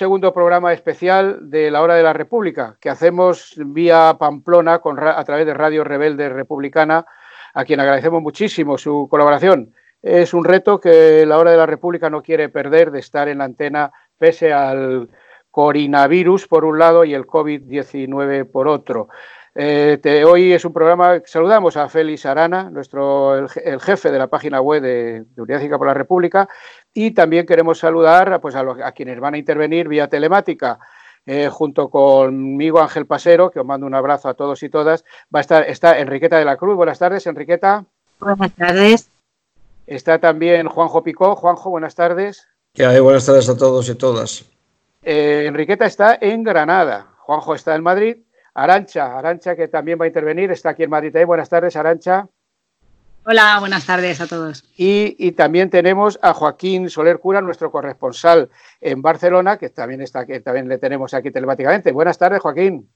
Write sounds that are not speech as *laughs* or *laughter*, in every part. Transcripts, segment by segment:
segundo programa especial de la Hora de la República que hacemos vía Pamplona con, a través de Radio Rebelde Republicana, a quien agradecemos muchísimo su colaboración. Es un reto que la Hora de la República no quiere perder de estar en la antena pese al coronavirus por un lado y el COVID-19 por otro. Eh, te, hoy es un programa que saludamos a Félix Arana, nuestro, el, el, jefe de la página web de, de Unidad Cívica por la República, y también queremos saludar pues, a, los, a quienes van a intervenir vía telemática. Eh, junto conmigo Ángel Pasero, que os mando un abrazo a todos y todas, va a estar está Enriqueta de la Cruz. Buenas tardes, Enriqueta. Buenas tardes. Está también Juanjo Picó. Juanjo, buenas tardes. ¿Qué hay? Buenas tardes a todos y todas. Eh, Enriqueta está en Granada. Juanjo está en Madrid. Arancha, Arancha que también va a intervenir, está aquí en Madrid. ¿eh? Buenas tardes, Arancha. Hola, buenas tardes a todos. Y, y, también tenemos a Joaquín Soler Cura, nuestro corresponsal en Barcelona, que también está que también le tenemos aquí telemáticamente. Buenas tardes, Joaquín.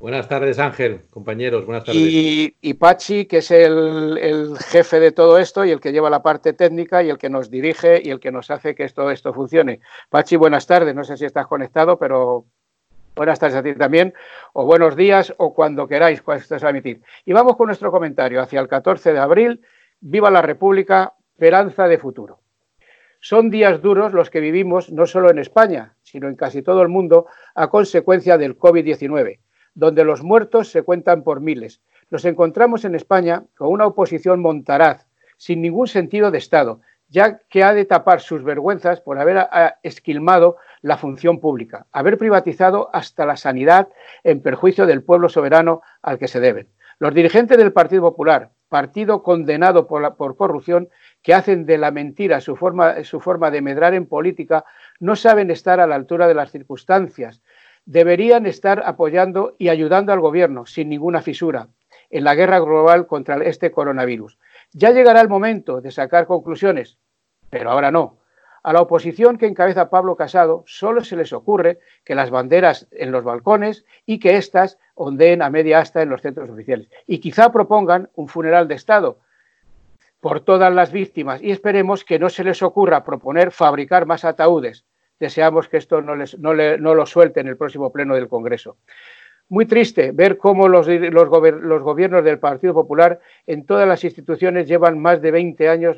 Buenas tardes, Ángel, compañeros, buenas tardes. Y, y Pachi, que es el, el, jefe de todo esto y el que lleva la parte técnica y el que nos dirige y el que nos hace que esto, esto funcione. Pachi, buenas tardes. No sé si estás conectado, pero buenas tardes a ti también, o buenos días, o cuando queráis, a emitir. Y vamos con nuestro comentario hacia el 14 de abril. Viva la República, esperanza de futuro. Son días duros los que vivimos no solo en España, sino en casi todo el mundo a consecuencia del COVID-19, donde los muertos se cuentan por miles. Nos encontramos en España con una oposición montaraz, sin ningún sentido de Estado, ya que ha de tapar sus vergüenzas por haber esquilmado la función pública, haber privatizado hasta la sanidad en perjuicio del pueblo soberano al que se deben. Los dirigentes del Partido Popular, partido condenado por, la, por corrupción, que hacen de la mentira su forma, su forma de medrar en política, no saben estar a la altura de las circunstancias. Deberían estar apoyando y ayudando al gobierno sin ninguna fisura en la guerra global contra este coronavirus. Ya llegará el momento de sacar conclusiones, pero ahora no. A la oposición que encabeza Pablo Casado solo se les ocurre que las banderas en los balcones y que éstas ondeen a media asta en los centros oficiales. Y quizá propongan un funeral de Estado por todas las víctimas y esperemos que no se les ocurra proponer fabricar más ataúdes. Deseamos que esto no, les, no, le, no lo suelte en el próximo pleno del Congreso. Muy triste ver cómo los, los, gobiernos del Partido Popular en todas las instituciones llevan más de 20 años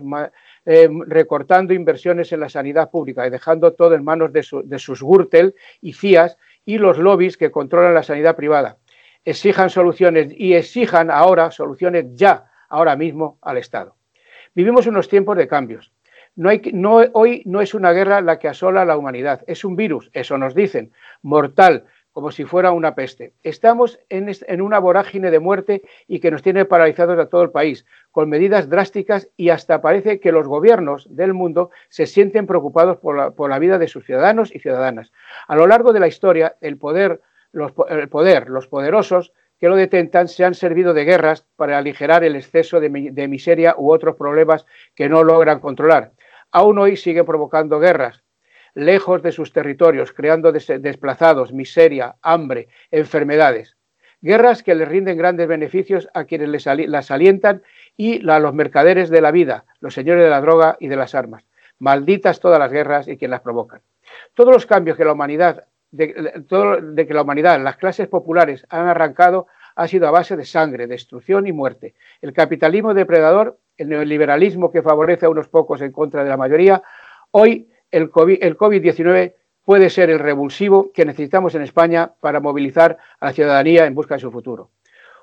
eh, recortando inversiones en la sanidad pública y dejando todo en manos de sus Gürtel y CIAs y los lobbies que controlan la sanidad privada. Exijan soluciones y exijan ahora soluciones ya, ahora mismo, al Estado. Vivimos unos tiempos de cambios. No hay, no, hoy no es una guerra la que asola a la humanidad, es un virus, eso nos dicen, mortal, como si fuera una peste. Estamos en, una vorágine de muerte y que nos tiene paralizados a todo el país, con medidas drásticas y hasta parece que los gobiernos del mundo se sienten preocupados por la, por la vida de sus ciudadanos y ciudadanas. A lo largo de la historia, el poder, los, el poder, los poderosos que lo detentan se han servido de guerras para aligerar el exceso de, de miseria u otros problemas que no logran controlar. Aún hoy siguen provocando guerras, lejos de sus territorios, creando des desplazados, miseria, hambre, enfermedades. Guerras que les rinden grandes beneficios a quienes las alientan y a los mercaderes de la vida, los señores de la droga y de las armas. Malditas todas las guerras y quienes las provocan. Todos los cambios que la humanidad, de que la humanidad, las clases populares han arrancado ha sido a base de sangre, destrucción y muerte. El capitalismo depredador, el neoliberalismo que favorece a unos pocos en contra de la mayoría, hoy el COVID-19 puede ser el revulsivo que necesitamos en España para movilizar a la ciudadanía en busca de su futuro.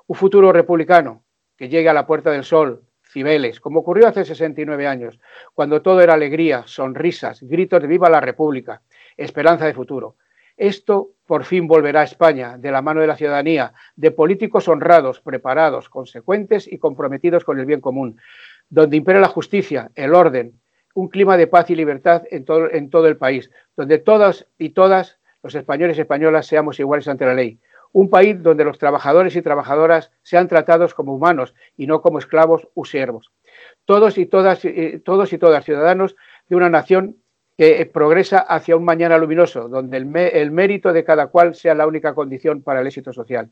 Un futuro republicano que llegue a la puerta del sol, Cibeles, como ocurrió hace 69 años, cuando todo era alegría, sonrisas, gritos de viva la República, esperanza de futuro. Esto por fin volverá a España de la mano de la ciudadanía, de políticos honrados, preparados, consecuentes y comprometidos con el bien común, donde impera la justicia, el orden, un clima de paz y libertad en todo, el país, donde todas y todas los españoles y españolas seamos iguales ante la ley. Un país donde los trabajadores y trabajadoras sean tratados como humanos y no como esclavos u siervos. Todos y todas, todos y todas ciudadanos de una nación que progresa hacia un mañana luminoso, donde el mérito de cada cual sea la única condición para el éxito social.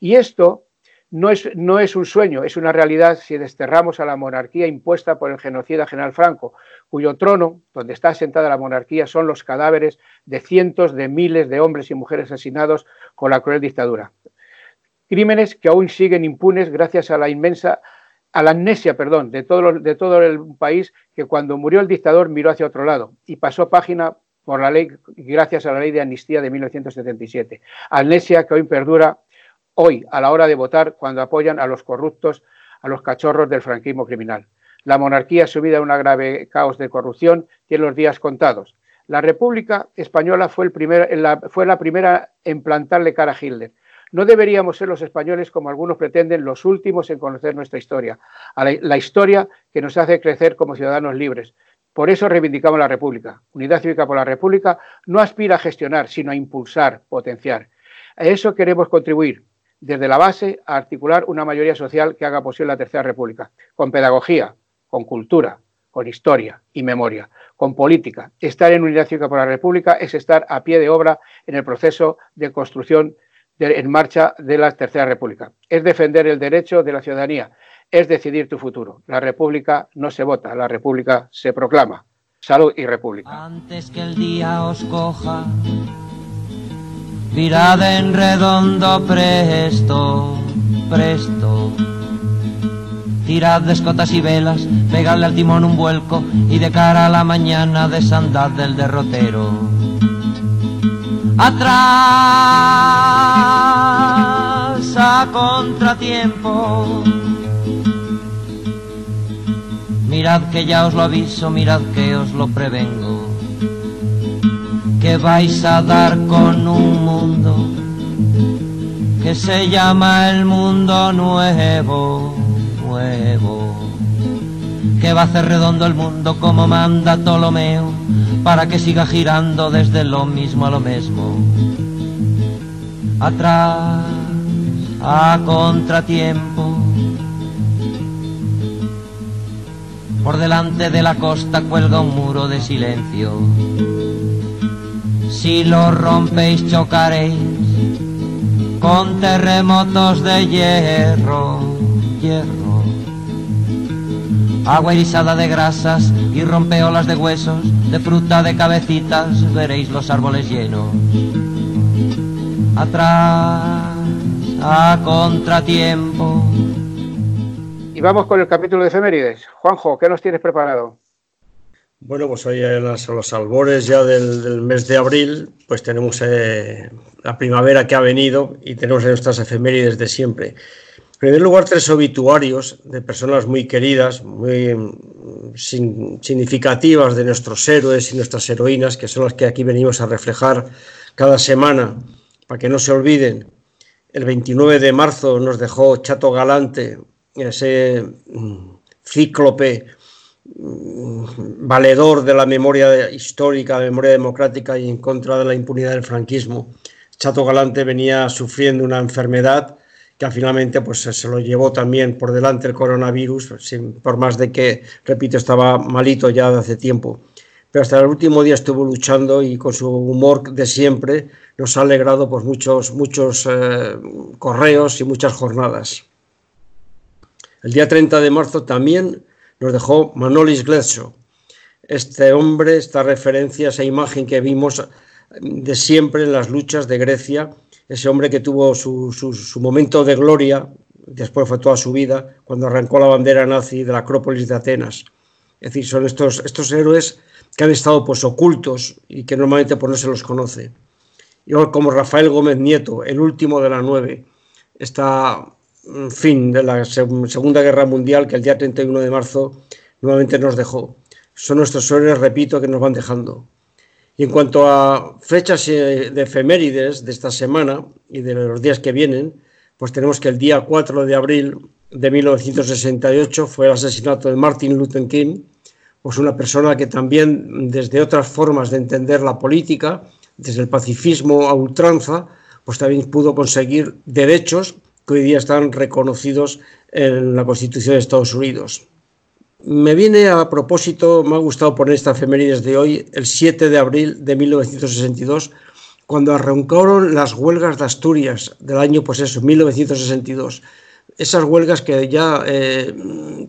Y esto no es, no es, un sueño, es una realidad si desterramos a la monarquía impuesta por el genocida general Franco, cuyo trono, donde está asentada la monarquía, son los cadáveres de cientos de miles de hombres y mujeres asesinados con la cruel dictadura. Crímenes que aún siguen impunes gracias a la inmensa a la amnesia, perdón, de todo, de todo el país que cuando murió el dictador miró hacia otro lado y pasó página por la ley, gracias a la ley de amnistía de 1977. Amnesia que hoy perdura hoy a la hora de votar cuando apoyan a los corruptos, a los cachorros del franquismo criminal. La monarquía subida a un grave caos de corrupción tiene los días contados. La República Española fue, la, fue la primera en plantarle cara a Hitler no deberíamos ser los españoles, como algunos pretenden, los últimos en conocer nuestra historia, la, historia que nos hace crecer como ciudadanos libres. Por eso reivindicamos la República. Unidad Cívica por la República no aspira a gestionar, sino a impulsar, potenciar. A eso queremos contribuir, desde la base, a articular una mayoría social que haga posible la Tercera República, con pedagogía, con cultura, con historia y memoria, con política. Estar en Unidad Cívica por la República es estar a pie de obra en el proceso de construcción en marcha de la Tercera República. Es defender el derecho de la ciudadanía, es decidir tu futuro. La República no se vota, la República se proclama. Salud y República. Antes que el día os coja, virad en redondo presto, presto. Tirad de escotas y velas, pegadle al timón un vuelco y de cara a la mañana desandad del derrotero atrás a contratiempo. Mirad que ya os lo aviso, mirad que os lo prevengo, que vais a dar con un mundo que se llama el mundo nuevo, nuevo, que va a hacer redondo el mundo como manda Ptolomeo para que siga girando desde lo mismo a lo mismo. Atrás, a contratiempo. Por delante de la costa cuelga un muro de silencio. Si lo rompéis chocaréis con terremotos de hierro, hierro agua erizada de grasas y rompeolas de huesos, de fruta de cabecitas, veréis los árboles llenos. Atrás, a contratiempo. Y vamos con el capítulo de efemérides. Juanjo, ¿qué nos tienes preparado? Bueno, pues hoy en los albores ya del, mes de abril, pues tenemos eh, la primavera que ha venido y tenemos nuestras efemérides de siempre. En primer lugar, tres obituarios de personas muy queridas, muy mm, significativas de nuestros héroes y nuestras heroínas, que son las que aquí venimos a reflejar cada semana, para que no se olviden. El 29 de marzo nos dejó Chato Galante, ese mm, cíclope valedor de la memoria histórica, memoria democrática y en contra de la impunidad del franquismo. Chato Galante venía sufriendo una enfermedad que finalmente pues, se lo llevó también por delante el coronavirus, por más de que, repito, estaba malito ya de hace tiempo. pero hasta el último día estuvo luchando y con su humor de siempre nos ha alegrado por muchos, muchos eh, correos y muchas jornadas. El día 30 de marzo también nos dejó Manolis Gletso. Este hombre, esta referencia, esa imagen que vimos de siempre en las luchas de Grecia, ese hombre que tuvo su, su momento de gloria, después fue toda su vida, cuando arrancó la bandera nazi de la Acrópolis de Atenas. Es decir, son estos, estos héroes que han estado pues ocultos y que normalmente pues, no se los conoce. Yo como Rafael Gómez Nieto, el último de la nueve, está en fin de la Segunda Guerra Mundial que el día 31 de marzo nuevamente nos dejó. Son nuestros héroes, repito, que nos van dejando. Y en cuanto a fechas eh, de efemérides de esta semana y de los días que vienen, pues tenemos que el día 4 de abril de 1968 fue el asesinato de Martin Luther King, pues una persona que también desde otras formas de entender la política, desde el pacifismo a ultranza, pues también pudo conseguir derechos que hoy día están reconocidos en la Constitución de Estados Unidos. Me viene a propósito, me ha gustado poner esta efemérides de hoy, el 7 de abril de 1962, cuando arrancaron las huelgas de Asturias del año, pues eso, 1962. Esas huelgas que ya eh,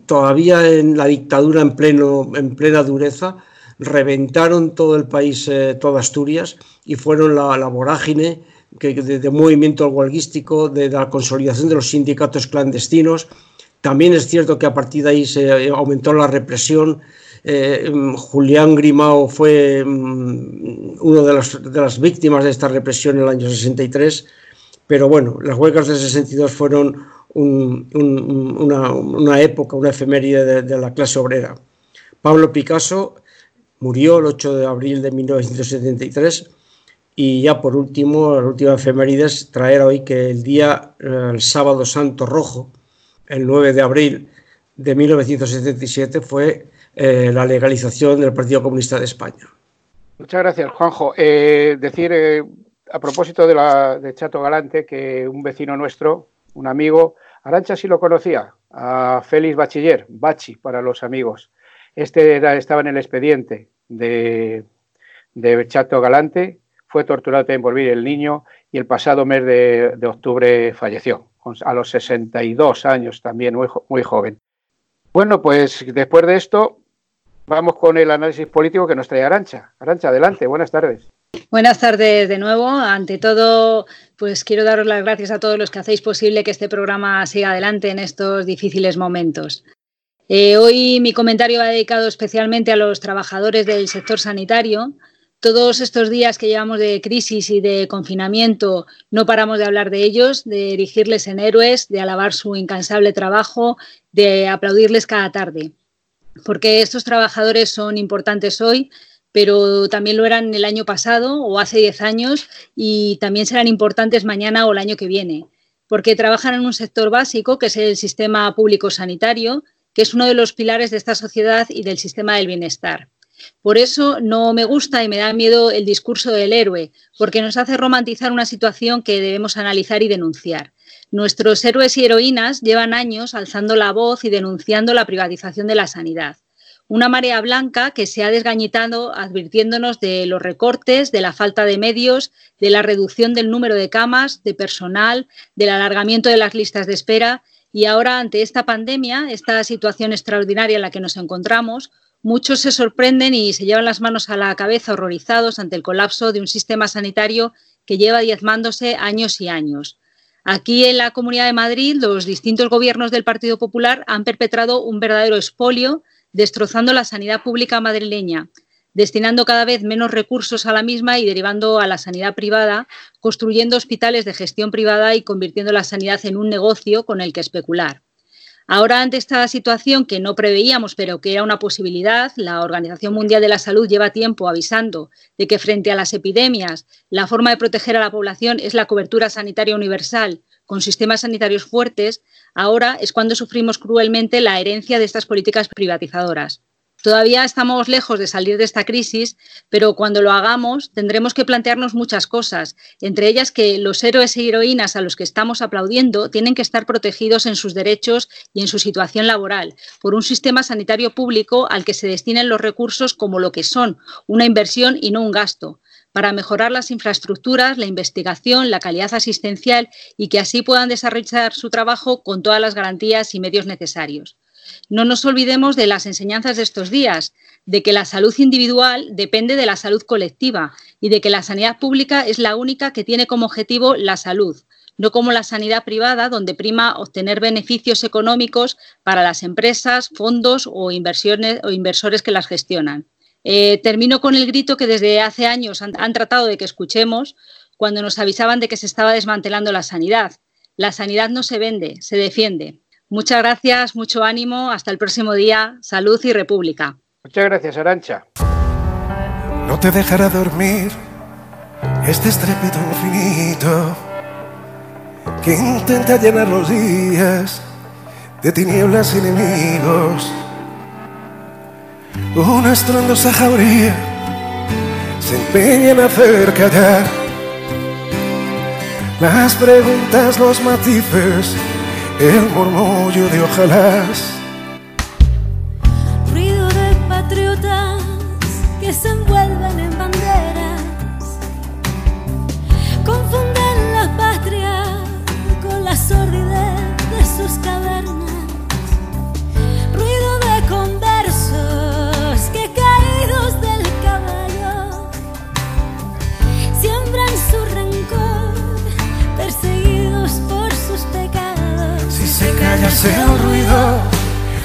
todavía en la dictadura en, pleno, en plena dureza reventaron todo el país, eh, toda Asturias, y fueron la, la vorágine que, de, movimiento huelguístico, de, la consolidación de los sindicatos clandestinos. También es cierto que a partir de ahí se aumentó la represión, eh, Julián Grimao fue mm, uno de, las víctimas de esta represión en el año 63, pero bueno, las huelgas del 62 fueron una, época, una efeméride de, la clase obrera. Pablo Picasso murió el 8 de abril de 1973 y ya por último, la última efeméride es traer hoy que el día, eh, el sábado santo rojo, el 9 de abril de 1977 fue eh, la legalización del Partido Comunista de España. Muchas gracias, Juanjo. Eh, decir, a propósito de, la, de Chato Galante, que un vecino nuestro, un amigo, Arancha sí lo conocía, a Félix Bachiller, Bachi para los amigos. Este estaba en el expediente de, de Chato Galante, fue torturado también por el niño y el pasado mes de, octubre falleció, a los 62 años también, muy, muy joven. Bueno, pues después de esto, vamos con el análisis político que nos trae Arancha. Arancha, adelante, buenas tardes. Buenas tardes de nuevo. Ante todo, pues quiero daros las gracias a todos los que hacéis posible que este programa siga adelante en estos difíciles momentos. Eh, hoy mi comentario va dedicado especialmente a los trabajadores del sector sanitario. Todos estos días que llevamos de crisis y de confinamiento no paramos de hablar de ellos, de erigirles en héroes, de alabar su incansable trabajo, de aplaudirles cada tarde porque estos trabajadores son importantes hoy, pero también lo eran el año pasado o hace 10 años y también serán importantes mañana o el año que viene, porque trabajan en un sector básico que es el sistema público sanitario, que es uno de los pilares de esta sociedad y del sistema del bienestar. Por eso no me gusta y me da miedo el discurso del héroe, porque nos hace romantizar una situación que debemos analizar y denunciar. Nuestros héroes y heroínas llevan años alzando la voz y denunciando la privatización de la sanidad. Una marea blanca que se ha desgañitado advirtiéndonos de los recortes, de la falta de medios, de la reducción del número de camas, de personal, del alargamiento de las listas de espera. Y ahora, ante esta pandemia, esta situación extraordinaria en la que nos encontramos, muchos se sorprenden y se llevan las manos a la cabeza horrorizados ante el colapso de un sistema sanitario que lleva diezmándose años y años. Aquí en la Comunidad de Madrid, los distintos gobiernos del Partido Popular han perpetrado un verdadero expolio, destrozando la sanidad pública madrileña, destinando cada vez menos recursos a la misma y derivando a la sanidad privada, construyendo hospitales de gestión privada y convirtiendo la sanidad en un negocio con el que especular. Ahora, ante esta situación que no preveíamos, pero que era una posibilidad, la Organización Mundial de la Salud lleva tiempo avisando de que frente a las epidemias, la forma de proteger a la población es la cobertura sanitaria universal, con sistemas sanitarios fuertes. Ahora es cuando sufrimos cruelmente la herencia de estas políticas privatizadoras. Todavía estamos lejos de salir de esta crisis, pero cuando lo hagamos tendremos que plantearnos muchas cosas, entre ellas que los héroes e heroínas a los que estamos aplaudiendo tienen que estar protegidos en sus derechos y en su situación laboral por un sistema sanitario público al que se destinen los recursos como lo que son, una inversión y no un gasto para mejorar las infraestructuras, la investigación, la calidad asistencial y que así puedan desarrollar su trabajo con todas las garantías y medios necesarios. No nos olvidemos de las enseñanzas de estos días, de que la salud individual depende de la salud colectiva y de que la sanidad pública es la única que tiene como objetivo la salud, no como la sanidad privada, donde prima obtener beneficios económicos para las empresas, fondos o, inversiones, o inversores que las gestionan. Eh, termino con el grito que desde hace años han, han tratado de que escuchemos cuando nos avisaban de que se estaba desmantelando la sanidad. La sanidad no se vende, se defiende. Muchas gracias, mucho ánimo, hasta el próximo día, salud y república. Muchas gracias, Arancha. No te dejará dormir este estrépito infinito que intenta llenar los días de tinieblas y enemigos. Una estrondosa jauría se empeña en hacer callar las preguntas, los matices el murmullo de ojalás. Callase el ruido,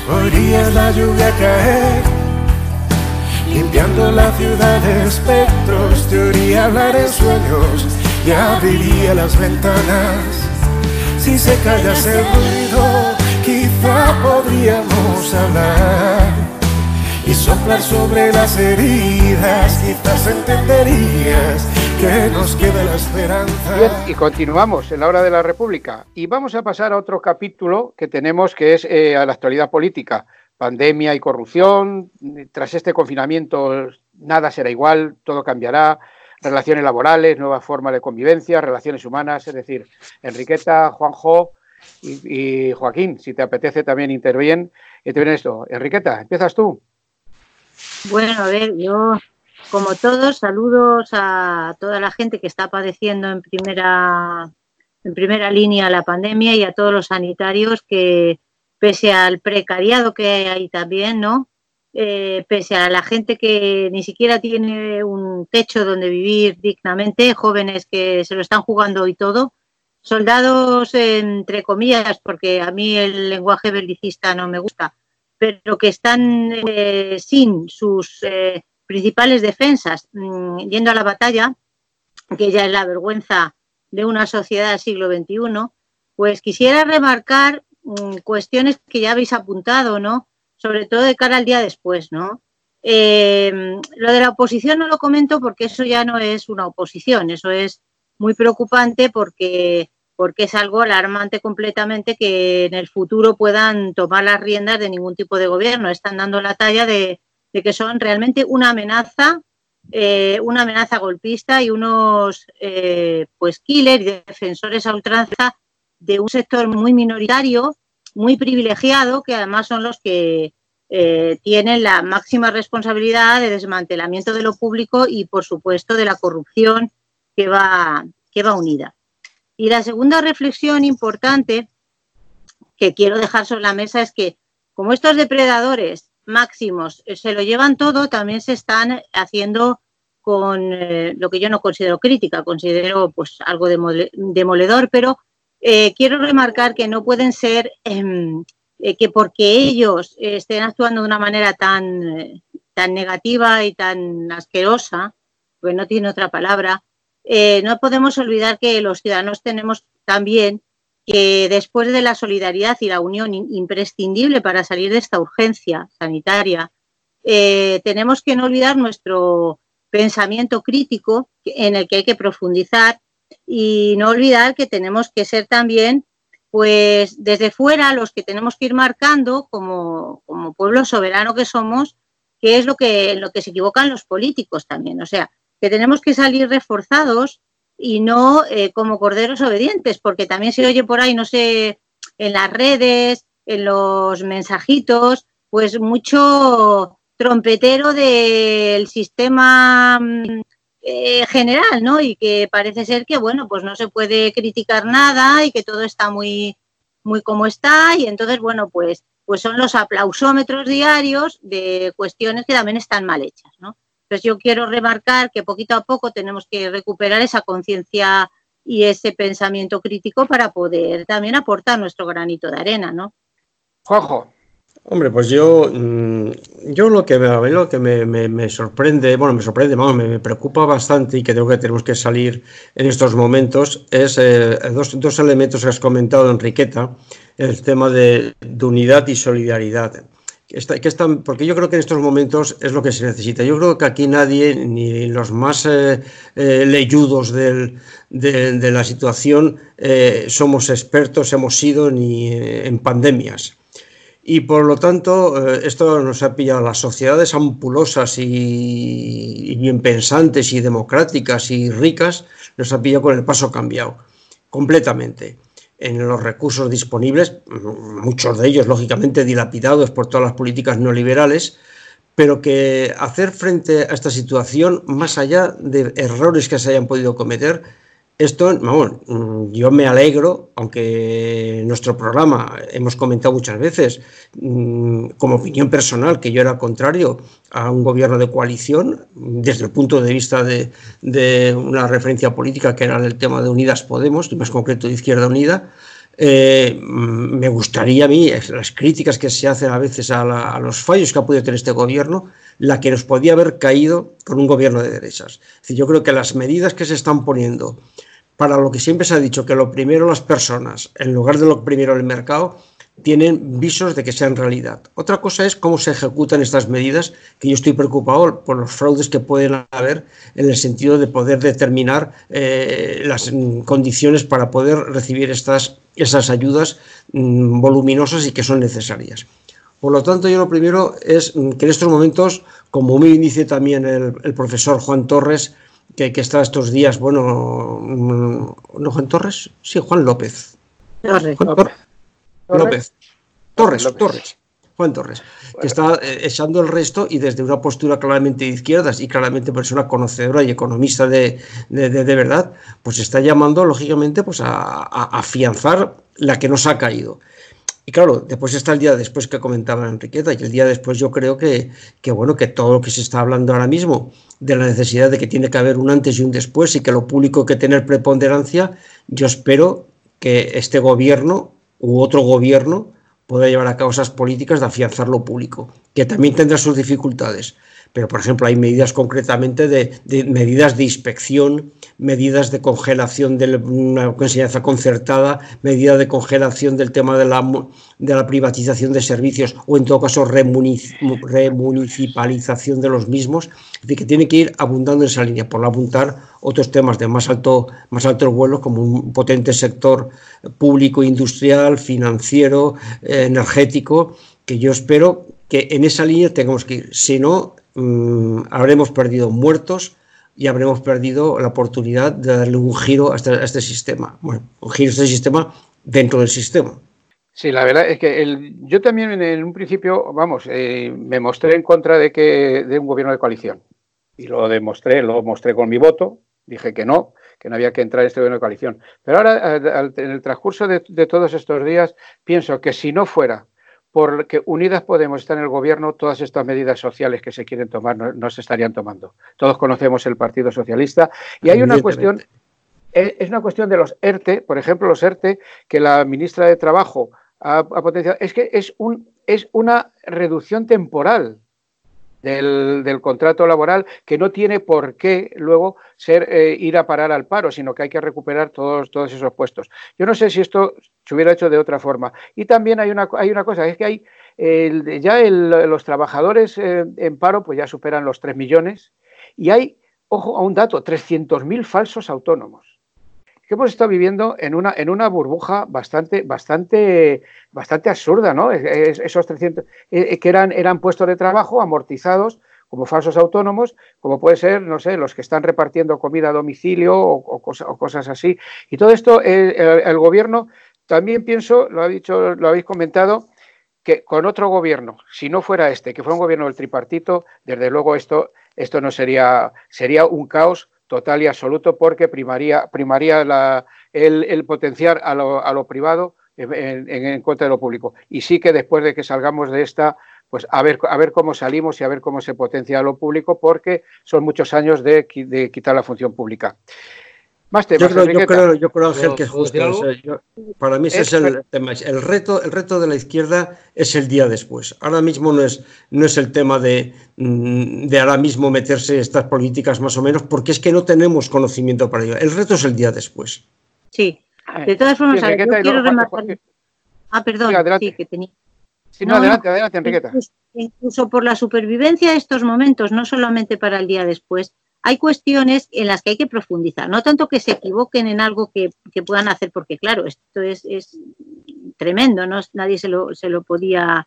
oirías la lluvia caer, limpiando la ciudad de espectros, te oiría hablar en sueños y abriría las ventanas. Si se callase el ruido, quizá podríamos hablar y soplar sobre las heridas, quizás entenderías que nos quede la esperanza. Bien, y continuamos en la hora de la República y vamos a pasar a otro capítulo que tenemos que es eh, a la actualidad política. Pandemia y corrupción, tras este confinamiento nada será igual, todo cambiará, relaciones laborales, nueva forma de convivencia, relaciones humanas, es decir, Enriqueta, Juanjo y, y Joaquín, si te apetece también intervienen, interviene esto. Enriqueta, empiezas tú. Bueno, a ver, yo como todos, saludos a toda la gente que está padeciendo en primera, en primera línea la pandemia y a todos los sanitarios que, pese al precariado que hay también, ¿no? Eh, pese a la gente que ni siquiera tiene un techo donde vivir dignamente, jóvenes que se lo están jugando y todo, soldados entre comillas, porque a mí el lenguaje belicista no me gusta, pero que están eh, sin sus eh, principales defensas mmm, yendo a la batalla, que ya es la vergüenza de una sociedad del siglo XXI, pues quisiera remarcar mmm, cuestiones que ya habéis apuntado, ¿no? Sobre todo de cara al día después, ¿no? Eh, lo de la oposición no lo comento porque eso ya no es una oposición, eso es muy preocupante porque, porque es algo alarmante completamente que en el futuro puedan tomar las riendas de ningún tipo de gobierno. Están dando la talla de, de que son realmente una amenaza, eh, una amenaza golpista y unos eh, pues killers y defensores a ultranza de un sector muy minoritario, muy privilegiado, que además son los que eh, tienen la máxima responsabilidad de desmantelamiento de lo público y, por supuesto, de la corrupción que va, que va unida. Y la segunda reflexión importante que quiero dejar sobre la mesa es que, como estos depredadores máximos. Se lo llevan todo, también se están haciendo con eh, lo que yo no considero crítica, considero pues algo demoledor, pero eh, quiero remarcar que no pueden ser eh, que porque ellos estén actuando de una manera tan, tan negativa y tan asquerosa, pues no tiene otra palabra, no podemos olvidar que los ciudadanos tenemos también que después de la solidaridad y la unión imprescindible para salir de esta urgencia sanitaria, eh, tenemos que no olvidar nuestro pensamiento crítico en el que hay que profundizar y no olvidar que tenemos que ser también, pues desde fuera, los que tenemos que ir marcando como, como pueblo soberano que somos, que es lo que, lo que se equivocan los políticos también. O sea, que tenemos que salir reforzados y no eh, como corderos obedientes, porque también se oye por ahí, no sé, en las redes, en los mensajitos, pues mucho trompetero del sistema mm, eh, general, ¿no? Y que parece ser que, bueno, pues no se puede criticar nada y que todo está muy, muy como está y entonces, bueno, pues, pues son los aplausómetros diarios de cuestiones que también están mal hechas, ¿no? Entonces yo quiero remarcar que poquito a poco tenemos que recuperar esa conciencia y ese pensamiento crítico para poder también aportar nuestro granito de arena, ¿no? Juanjo. Hombre, pues yo, mm, yo lo que, me, lo que me, sorprende, bueno, me sorprende, vamos, me, preocupa bastante y que creo que tenemos que salir en estos momentos es eh, dos, dos, elementos que has comentado, Enriqueta, el tema de, unidad y solidaridad. Están, porque yo creo que en estos momentos es lo que se necesita. Yo creo que aquí nadie, ni los más eh, eh, leyudos de, la situación, somos expertos, hemos sido ni en pandemias y por lo tanto eh, esto nos ha pillado las sociedades ampulosas y, bien pensantes y democráticas y ricas, nos ha pillado con el paso cambiado, completamente. En los recursos disponibles, muchos de ellos lógicamente dilapidados por todas las políticas neoliberales, pero que hacer frente a esta situación, más allá de errores que se hayan podido cometer, esto, vamos, mm, yo me alegro, aunque nuestro programa hemos comentado muchas veces, mm, como opinión personal, que yo era contrario a un gobierno de coalición, desde el punto de vista de, una referencia política que era el tema de Unidas Podemos, y más concreto de Izquierda Unida, eh, mm, me gustaría a mí, las críticas que se hacen a veces a, a, los fallos que ha podido tener este gobierno, la que nos podía haber caído con un gobierno de derechas. Yo creo que las medidas que se están poniendo para lo que siempre se ha dicho, que lo primero las personas, en lugar de lo primero el mercado, tienen visos de que sean realidad. Otra cosa es cómo se ejecutan estas medidas, que yo estoy preocupado por los fraudes que pueden haber en el sentido de poder determinar eh, las condiciones para poder recibir estas, esas ayudas mm, voluminosas y que son necesarias. Por lo tanto, yo lo primero es que en estos momentos, como me dice también el profesor Juan Torres, que, está estos días, bueno, mm, ¿no Juan Torres? Sí, Juan López. Torres. López. Torres, Torres. Juan Torres, que está eh, echando el resto y desde una postura claramente de izquierdas y claramente persona conocedora y economista de, de, verdad, pues está llamando, lógicamente, pues a, a, afianzar la que nos ha caído. Y claro, después está el día después que comentaba Enriqueta, y el día después yo creo que, que, bueno, que todo lo que se está hablando ahora mismo de la necesidad de que tiene que haber un antes y un después y que lo público que tener preponderancia, yo espero que este gobierno u otro gobierno pueda llevar a cabo esas políticas de afianzar lo público, que también tendrá sus dificultades, pero por ejemplo hay medidas concretamente de, medidas de inspección, medidas de congelación de una enseñanza concertada, medidas de congelación del tema de la, de la privatización de servicios o en todo caso remunicipalización de los mismos, de que tiene que ir abundando en esa línea, por apuntar otros temas de más alto, más alto vuelo como un potente sector público, industrial, financiero, eh, energético, que yo espero que en esa línea tengamos que ir. Si no, Mm, habremos perdido muertos y habremos perdido la oportunidad de darle un giro a este, este sistema. Bueno, un giro a este sistema dentro del sistema. Sí, la verdad es que el, yo también en un principio, vamos, eh, me mostré en contra de que de un gobierno de coalición y lo demostré, lo mostré con mi voto, dije que no, que no había que entrar en este gobierno de coalición. Pero ahora, en el transcurso de todos estos días, pienso que si no fuera porque Unidas Podemos está en el gobierno, todas estas medidas sociales que se quieren tomar no, se estarían tomando. Todos conocemos el Partido Socialista y hay una cuestión, es una cuestión de los ERTE, por ejemplo, los ERTE que la ministra de Trabajo ha, potenciado, es que es, un, es una reducción temporal del, contrato laboral que no tiene por qué luego ser eh, ir a parar al paro, sino que hay que recuperar todos, todos esos puestos. Yo no sé si esto se hubiera hecho de otra forma. Y también hay una, hay una cosa, es que hay ya los trabajadores eh, en paro pues ya superan los 3 millones y hay, ojo a un dato, 300.000 falsos autónomos. Que hemos estado viviendo en una, en una burbuja bastante, bastante, bastante absurda, ¿no? esos 300 eh, eh, que eran, eran puestos de trabajo amortizados como falsos autónomos, como puede ser, no sé, los que están repartiendo comida a domicilio o, cosas así. Y todo esto, el, gobierno, también pienso, lo ha dicho, lo habéis comentado, que con otro gobierno, si no fuera este, que fuera un gobierno del tripartito, desde luego esto, esto no sería, sería un caos total y absoluto porque primaría, primaría la, el, potenciar a lo, a lo privado en, en, contra de lo público. Y sí que después de que salgamos de esta, pues a ver, a ver cómo salimos y a ver cómo se potencia lo público, porque son muchos años de, quitar la función pública. Más temas, yo, creo, yo, creo, Ángel, que justo para mí ese es, el tema. El reto, el reto de la izquierda es el día después. Ahora mismo no es, no es el tema de, mm, de ahora mismo meterse estas políticas más o menos, porque es que no tenemos conocimiento para ello. El reto es el día después. Sí, de todas formas, yo quiero remarcar. Ah, perdón, sí, que tenía. Sí, no, adelante, adelante, Enriqueta. Incluso, por la supervivencia de estos momentos, no solamente para el día después, hay cuestiones en las que hay que profundizar, no tanto que se equivoquen en algo que, puedan hacer, porque claro, esto es, tremendo, ¿no? nadie se lo, se lo podía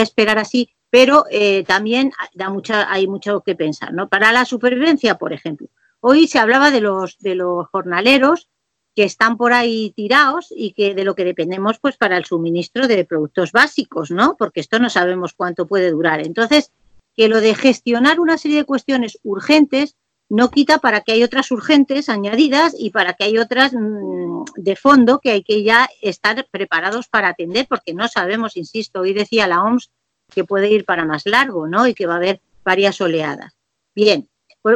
esperar así, pero eh, también da mucha, hay mucho que pensar, ¿no? Para la supervivencia, por ejemplo, hoy se hablaba de los, de los jornaleros que están por ahí tirados y que de lo que dependemos pues para el suministro de productos básicos, ¿no? Porque esto no sabemos cuánto puede durar. Entonces, que lo de gestionar una serie de cuestiones urgentes no quita para que hay otras urgentes añadidas y para que hay otras mm, de fondo que hay que ya estar preparados para atender, porque no sabemos, insisto, hoy decía la OMS que puede ir para más largo, ¿no? Y que va a haber varias oleadas. Bien,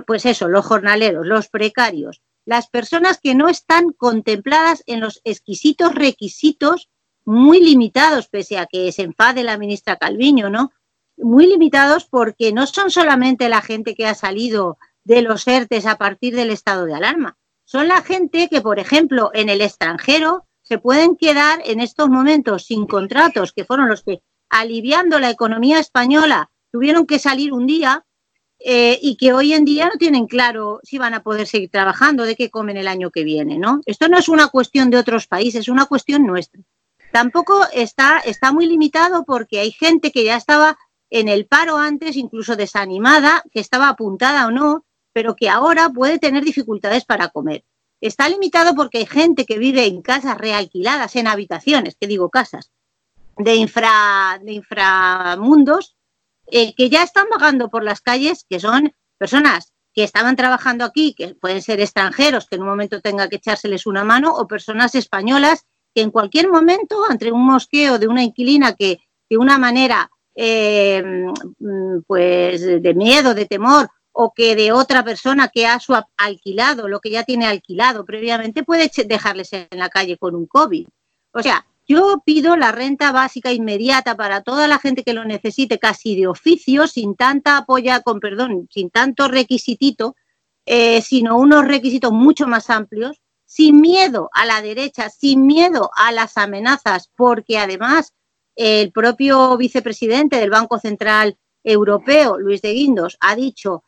pues eso, los jornaleros, los precarios, las personas que no están contempladas en los exquisitos requisitos muy limitados, pese a que se enfade la ministra Calviño, ¿no? Muy limitados porque no son solamente la gente que ha salido de los ERTES a partir del estado de alarma, son la gente que, por ejemplo, en el extranjero se pueden quedar en estos momentos sin contratos, que fueron los que, aliviando la economía española, tuvieron que salir un día eh, y que hoy en día no tienen claro si van a poder seguir trabajando, de qué comen el año que viene, ¿no? Esto no es una cuestión de otros países, es una cuestión nuestra. Tampoco está, está muy limitado porque hay gente que ya estaba en el paro antes, incluso desanimada, que estaba apuntada o no, pero que ahora puede tener dificultades para comer. Está limitado porque hay gente que vive en casas realquiladas, en habitaciones, que digo casas, de, infra, de inframundos, eh, que ya están vagando por las calles, que son personas que estaban trabajando aquí, que pueden ser extranjeros, que en un momento tenga que echárseles una mano, o personas españolas que en cualquier momento, ante un mosqueo de una inquilina que de una manera eh, mm, pues de miedo, de temor, o que de otra persona que ha alquilado lo que ya tiene alquilado previamente, puede dejarles en la calle con un COVID. O sea, yo pido la renta básica inmediata para toda la gente que lo necesite, casi de oficio, sin tanta apoya, con perdón, sin tanto requisitito, eh, sino unos requisitos mucho más amplios, sin miedo a la derecha, sin miedo a las amenazas, porque además el propio vicepresidente del Banco Central Europeo, Luis de Guindos, ha dicho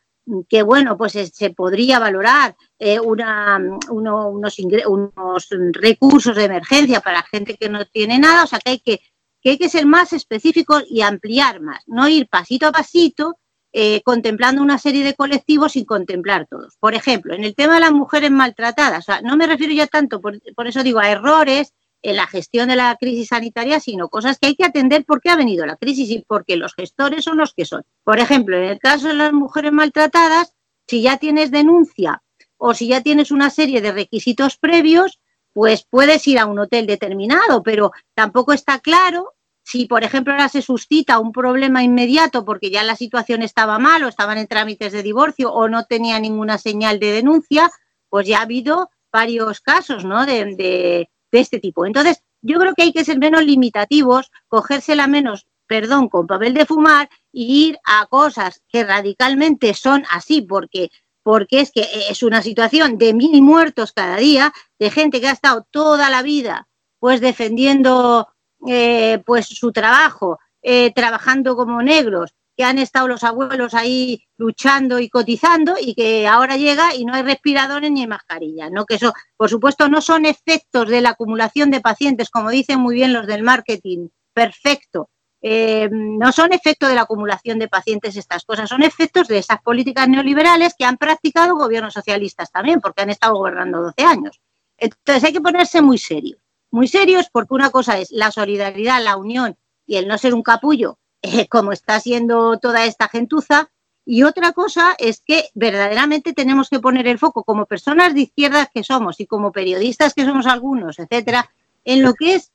que bueno, pues se podría valorar eh, una, unos, unos recursos de emergencia para gente que no tiene nada, o sea que hay que, que hay que ser más específicos y ampliar más, no ir pasito a pasito eh, contemplando una serie de colectivos sin contemplar todos. Por ejemplo, en el tema de las mujeres maltratadas, o sea, no me refiero ya tanto, por eso digo, a errores en la gestión de la crisis sanitaria, sino cosas que hay que atender porque ha venido la crisis y porque los gestores son los que son. Por ejemplo, en el caso de las mujeres maltratadas, si ya tienes denuncia o si ya tienes una serie de requisitos previos, pues puedes ir a un hotel determinado, pero tampoco está claro si, por ejemplo, ahora se suscita un problema inmediato porque ya la situación estaba mal o estaban en trámites de divorcio o no tenía ninguna señal de denuncia, pues ya ha habido varios casos ¿no? de, este tipo. Entonces, yo creo que hay que ser menos limitativos, cogérsela menos, perdón, con papel de fumar y ir a cosas que radicalmente son así, porque porque es que es una situación de mil muertos cada día, de gente que ha estado toda la vida pues defendiendo eh, pues su trabajo, eh, trabajando como negros, que han estado los abuelos ahí luchando y cotizando y que ahora llega y no hay respiradores ni hay mascarilla, ¿no? Que eso, por supuesto, no son efectos de la acumulación de pacientes, como dicen muy bien los del marketing, perfecto. Eh, no son efectos de la acumulación de pacientes estas cosas, son efectos de esas políticas neoliberales que han practicado gobiernos socialistas también, porque han estado gobernando 12 años. Entonces hay que ponerse muy serios, muy serios porque una cosa es la solidaridad, la unión y el no ser un capullo eh, como está siendo toda esta gentuza. Y otra cosa es que verdaderamente tenemos que poner el foco como personas de izquierdas que somos y como periodistas que somos algunos, etcétera, en lo que es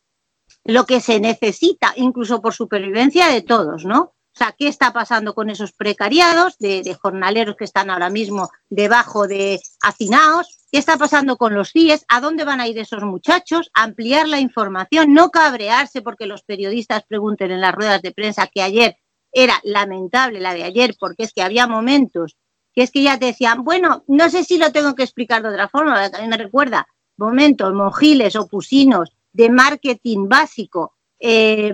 lo que se necesita, incluso por supervivencia de todos, ¿no? O sea, ¿qué está pasando con esos precariados de, jornaleros que están ahora mismo debajo de hacinados? ¿Qué está pasando con los CIES? ¿A dónde van a ir esos muchachos? Ampliar la información, no cabrearse porque los periodistas pregunten en las ruedas de prensa que ayer era lamentable la de ayer, porque es que había momentos que es que ya te decían, bueno, no sé si lo tengo que explicar de otra forma, también me recuerda, momentos mojiles o pusinos de marketing básico eh,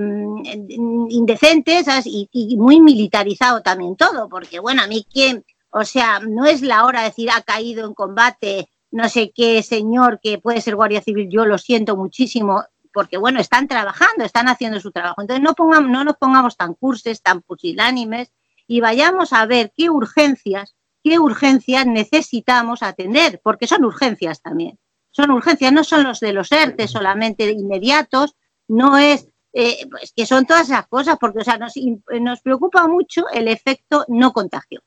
indecentes y, y, muy militarizado también todo, porque bueno, a mí quién, o sea, no es la hora de decir ha caído en combate no sé qué señor que puede ser guardia civil, yo lo siento muchísimo, porque bueno, están trabajando, están haciendo su trabajo. Entonces no, pongamos, no nos pongamos tan curses, tan pusilánimes y vayamos a ver qué urgencias, qué urgencias necesitamos atender, porque son urgencias también. Son urgencias, no son los de los ERTE solamente inmediatos, no es eh, pues que son todas esas cosas, porque o sea, nos, nos preocupa mucho el efecto no contagio.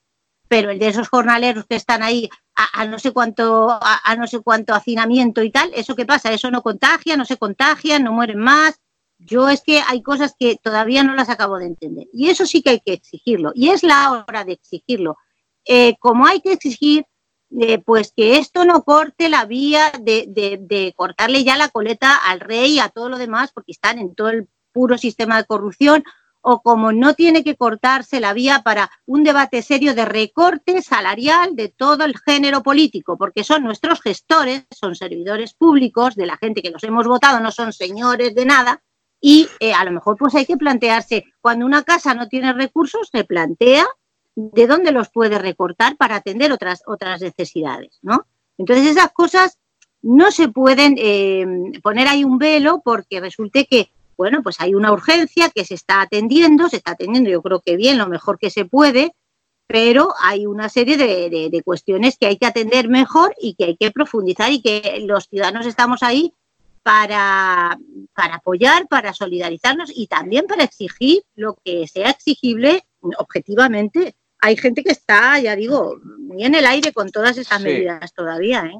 Pero el de esos jornaleros que están ahí a, no sé cuánto, a, no sé cuánto hacinamiento y tal, ¿eso qué pasa? Eso no contagia, no se contagia, no mueren más. Yo es que hay cosas que todavía no las acabo de entender. Y eso sí que hay que exigirlo. Y es la hora de exigirlo. Eh, como hay que exigir eh, pues que esto no corte la vía de, de, cortarle ya la coleta al rey y a todo lo demás, porque están en todo el puro sistema de corrupción, o como no tiene que cortarse la vía para un debate serio de recorte salarial de todo el género político, porque son nuestros gestores, son servidores públicos de la gente que los hemos votado, no son señores de nada, y eh, a lo mejor pues hay que plantearse, cuando una casa no tiene recursos, se plantea de dónde los puede recortar para atender otras, otras necesidades, ¿no? Entonces esas cosas no se pueden eh, poner ahí un velo porque resulte que, bueno, pues hay una urgencia que se está atendiendo, se está atendiendo yo creo que bien, lo mejor que se puede, pero hay una serie de, de cuestiones que hay que atender mejor y que hay que profundizar y que los ciudadanos estamos ahí para, para apoyar, para solidarizarnos y también para exigir lo que sea exigible objetivamente hay gente que está, ya digo, muy en el aire con todas estas medidas todavía. ¿eh?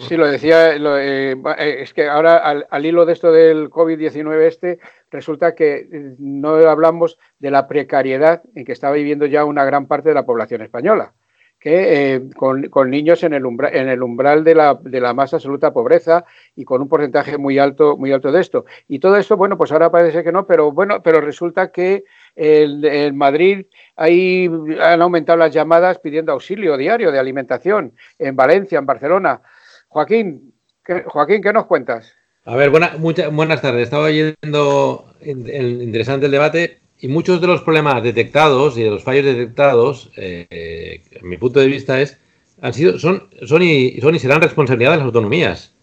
Sí, lo decía, eh, eh, es que ahora al, hilo de esto del COVID-19 este, resulta que eh, no hablamos de la precariedad en que está viviendo ya una gran parte de la población española que con, niños en el, umbral, en el umbral de la, de la, más absoluta pobreza y con un porcentaje muy alto, muy alto de esto. Y todo esto, bueno, pues ahora parece que no, pero bueno, pero resulta que en Madrid ahí han aumentado las llamadas pidiendo auxilio diario de alimentación, en Valencia, en Barcelona. Joaquín, ¿qué, Joaquín, ¿qué nos cuentas? A ver, buena, muchas buenas tardes. Estaba oyendo interesante el debate y muchos de los problemas detectados y de los fallos detectados, eh, en mi punto de vista, es han sido, son, son, y, son y serán responsabilidad de las autonomías.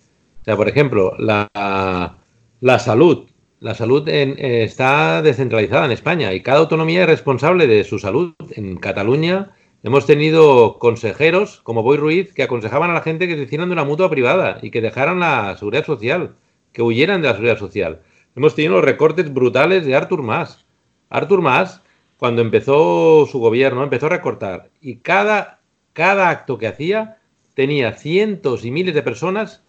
O sea, por ejemplo, la, la salud. La salud eh, está descentralizada en España y cada autonomía es responsable de su salud. En Cataluña hemos tenido consejeros como Boy Ruiz que aconsejaban a la gente que se hicieran de una mutua privada y que dejaran la seguridad social, que huyeran de la seguridad social. Hemos tenido los recortes brutales de Artur Mas Artur Mas, cuando empezó su gobierno, empezó a recortar y cada, cada acto que hacía tenía cientos y miles de personas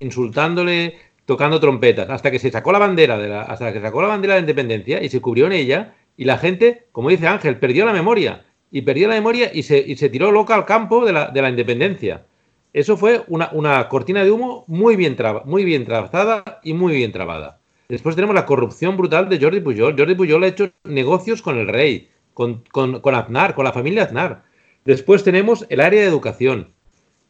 insultándole, tocando trompetas, hasta que se sacó la bandera de la, hasta que sacó la bandera de la independencia y se cubrió en ella y la gente, como dice Ángel, perdió la memoria y perdió la memoria y se, y se tiró loca al campo de la, de la independencia. Eso fue una, una, cortina de humo muy bien, muy bien trazada y muy bien trabada. Después tenemos la corrupción brutal de Jordi Pujol. Jordi Pujol ha hecho negocios con el rey, con, con, Aznar, con la familia Aznar. Después tenemos el área de educación.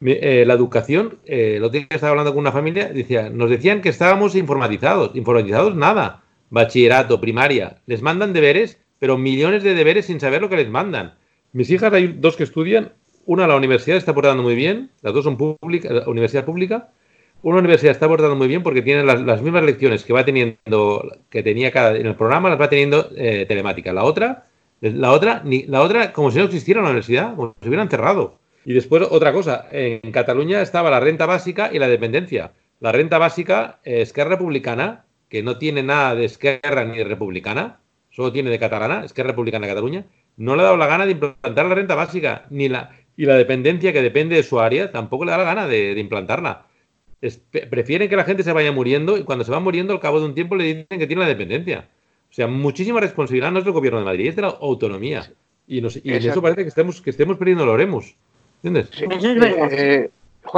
Eh, la educación, eh, lo que estaba hablando con una familia, decía, nos decían que estábamos informatizados. Informatizados nada. Bachillerato, primaria. Les mandan deberes, pero millones de deberes sin saber lo que les mandan. Mis hijas, hay dos que estudian, una la universidad está portando muy bien, las dos son públicas, universidad pública, una universidad está abordando muy bien porque tiene las, mismas lecciones que va teniendo, que tenía cada, en el programa, las va teniendo eh, telemática. La otra, la otra, ni, la otra, como si no existiera la universidad, como si hubieran cerrado. Y después otra cosa, en Cataluña estaba la renta básica y la dependencia. La renta básica es que es republicana, que no tiene nada de Esquerra ni de republicana, solo tiene de catalana, Esquerra Republicana de Cataluña, no le ha dado la gana de implantar la renta básica, ni la, y la dependencia que depende de su área, tampoco le da la gana de implantarla prefieren que la gente se vaya muriendo y cuando se va muriendo al cabo de un tiempo le dicen que tiene la dependencia. O sea, muchísima responsabilidad no es del gobierno de Madrid, es de la autonomía. Y, nos, y en eso parece que estemos, que estemos perdiendo lo haremos. ¿Entiendes? Eh,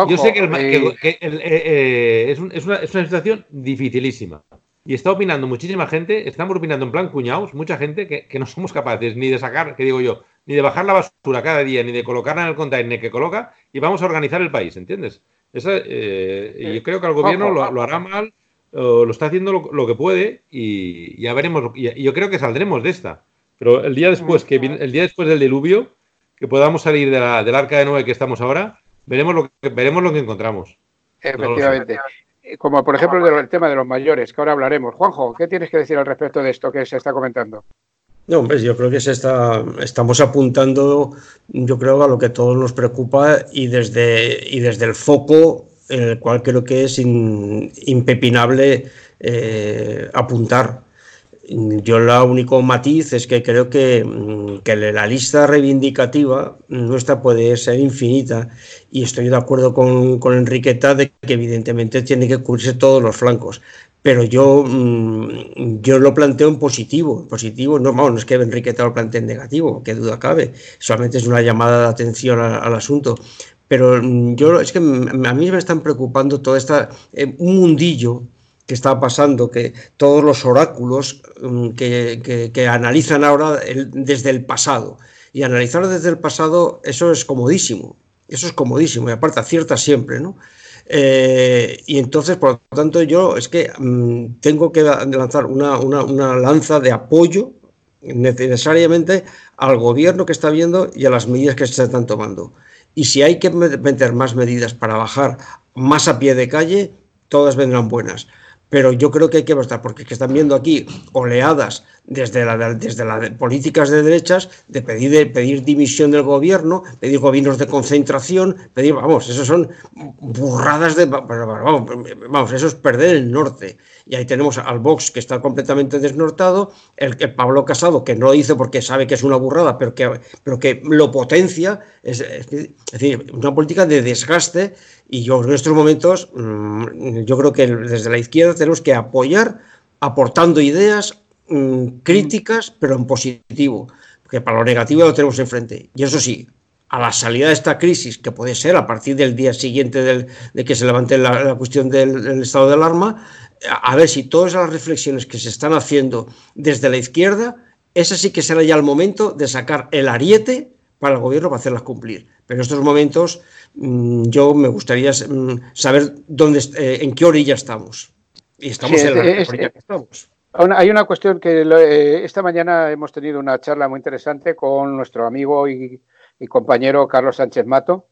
Yo sé que, eh, eh, es, es, una, es, una, situación dificilísima. Y está opinando muchísima gente, estamos opinando en plan cuñados, mucha gente que, que, no somos capaces ni de sacar, que digo yo, ni de bajar la basura cada día, ni de colocarla en el container que coloca, y vamos a organizar el país, ¿entiendes? Eh, yo creo que el gobierno lo, hará mal, lo está haciendo lo, que puede y ya veremos. Y yo creo que saldremos de esta. Pero el día después, que el día después del diluvio, que podamos salir de la, del arca de Noé que estamos ahora, veremos lo que, veremos lo que encontramos. Efectivamente. Como por ejemplo el tema de los mayores, que ahora hablaremos. Juanjo, ¿qué tienes que decir al respecto de esto que se está comentando? No, hombre, yo creo que se está, estamos apuntando, yo creo, a lo que todos nos preocupa y desde, y desde el foco en el cual creo que es impepinable eh, apuntar. Yo el único matiz es que creo que, que, la lista reivindicativa nuestra puede ser infinita y estoy de acuerdo con, con Enriqueta de que evidentemente tiene que cubrirse todos los flancos pero yo, mm, yo lo planteo en positivo. positivo no, no es que Enriqueta lo plantee en negativo, qué duda cabe, solamente es una llamada de atención al, asunto. Pero mm, yo es que a mí me están preocupando todo esta, eh, un mundillo que está pasando, que todos los oráculos mm, que, que, analizan ahora desde el pasado. Y analizar desde el pasado, eso es comodísimo, eso es comodísimo, y aparte acierta siempre, ¿no? Eh, y entonces, por lo tanto, yo es que mm, tengo que lanzar una, una, lanza de apoyo necesariamente al gobierno que está viendo y a las medidas que se están tomando. Y si hay que meter más medidas para bajar más a pie de calle, todas vendrán buenas pero yo creo que hay que bastar, porque están viendo aquí oleadas desde, desde las políticas de derechas de pedir, pedir dimisión del gobierno, pedir gobiernos de concentración, pedir, vamos, eso son burradas de, vamos, vamos, eso es perder el norte. Y ahí tenemos al Vox que está completamente desnortado, el, que Pablo Casado que no lo dice porque sabe que es una burrada, pero que, pero que lo potencia, es, es decir, una política de desgaste y yo en estos momentos, mm, yo creo que desde la izquierda tenemos que apoyar aportando ideas mm, críticas, pero en positivo, porque para lo negativo lo tenemos enfrente. Y eso sí, a la salida de esta crisis, que puede ser a partir del día siguiente de que se levante la, cuestión del, estado de alarma, a ver si todas las reflexiones que se están haciendo desde la izquierda, ese sí que será ya el momento de sacar el ariete para el gobierno para hacerlas cumplir. Pero en estos momentos mm, yo me gustaría mm, saber dónde, eh, en qué orilla estamos. Y estamos en la orilla que estamos. Hay una cuestión que eh, esta mañana hemos tenido una charla muy interesante con nuestro amigo y, y, compañero Carlos Sánchez Mato,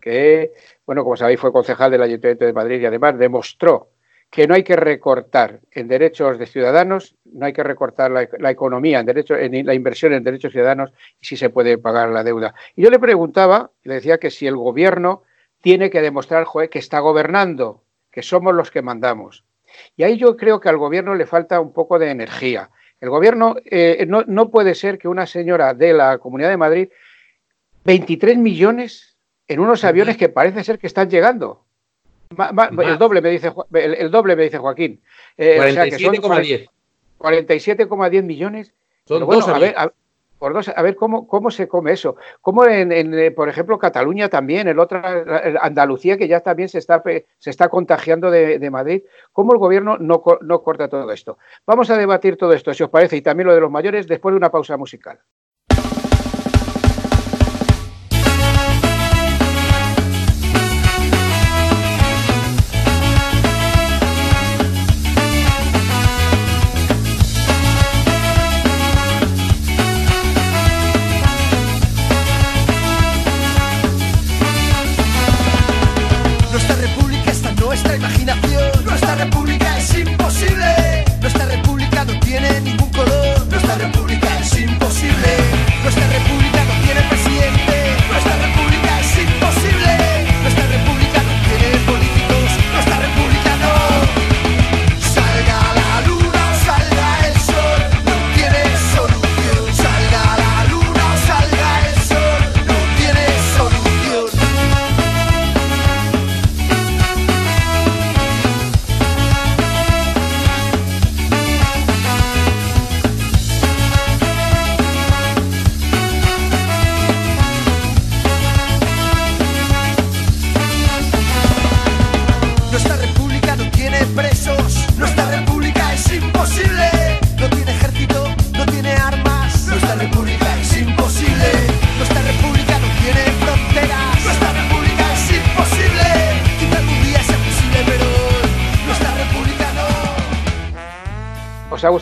que, bueno, como sabéis, fue concejal del Ayuntamiento de Madrid y además demostró que no hay que recortar en derechos de ciudadanos, no hay que recortar la, economía, en, derecho, en la inversión en derechos ciudadanos y si se puede pagar la deuda. Y yo le preguntaba, le decía que si el gobierno tiene que demostrar que está gobernando, que somos los que mandamos. Y ahí yo creo que al gobierno le falta un poco de energía. El gobierno eh, no, no puede ser que una señora de la Comunidad de Madrid, 23 millones en unos aviones que parece ser que están llegando el, doble me dice, el, doble me dice Joaquín. Eh, 47,10. 47,10 millones. Son dos a ver, por dos, a ver cómo, cómo se come eso. Como en, eh, por ejemplo, Cataluña también, el otro, Andalucía, que ya también se está, se está contagiando de, Madrid, cómo el gobierno no, no corta todo esto. Vamos a debatir todo esto, si os parece, y también lo de los mayores, después de una pausa musical.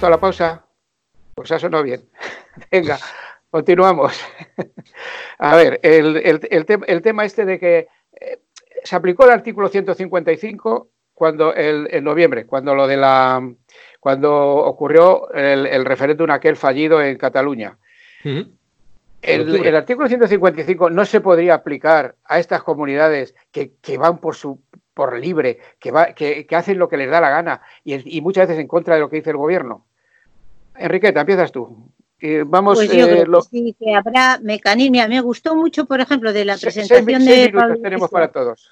Gustado la pausa? Pues ha sonado bien. *laughs* Venga, continuamos. *laughs* A ver, el, el, el, el tema este de que eh, se aplicó el artículo 155 cuando el, en noviembre, cuando lo de la cuando ocurrió el, el referéndum aquel fallido en Cataluña. Uh -huh. el, el, artículo 155 no se podría aplicar a estas comunidades que, que van por su por libre, que, va, que, que, hacen lo que les da la gana y, y, muchas veces en contra de lo que dice el gobierno. Enriqueta, empiezas tú. Eh, vamos, pues yo eh, creo lo... que sí, que habrá mecanismos. Me gustó mucho, por ejemplo, de la presentación seis, de seis Pablo tenemos para todos.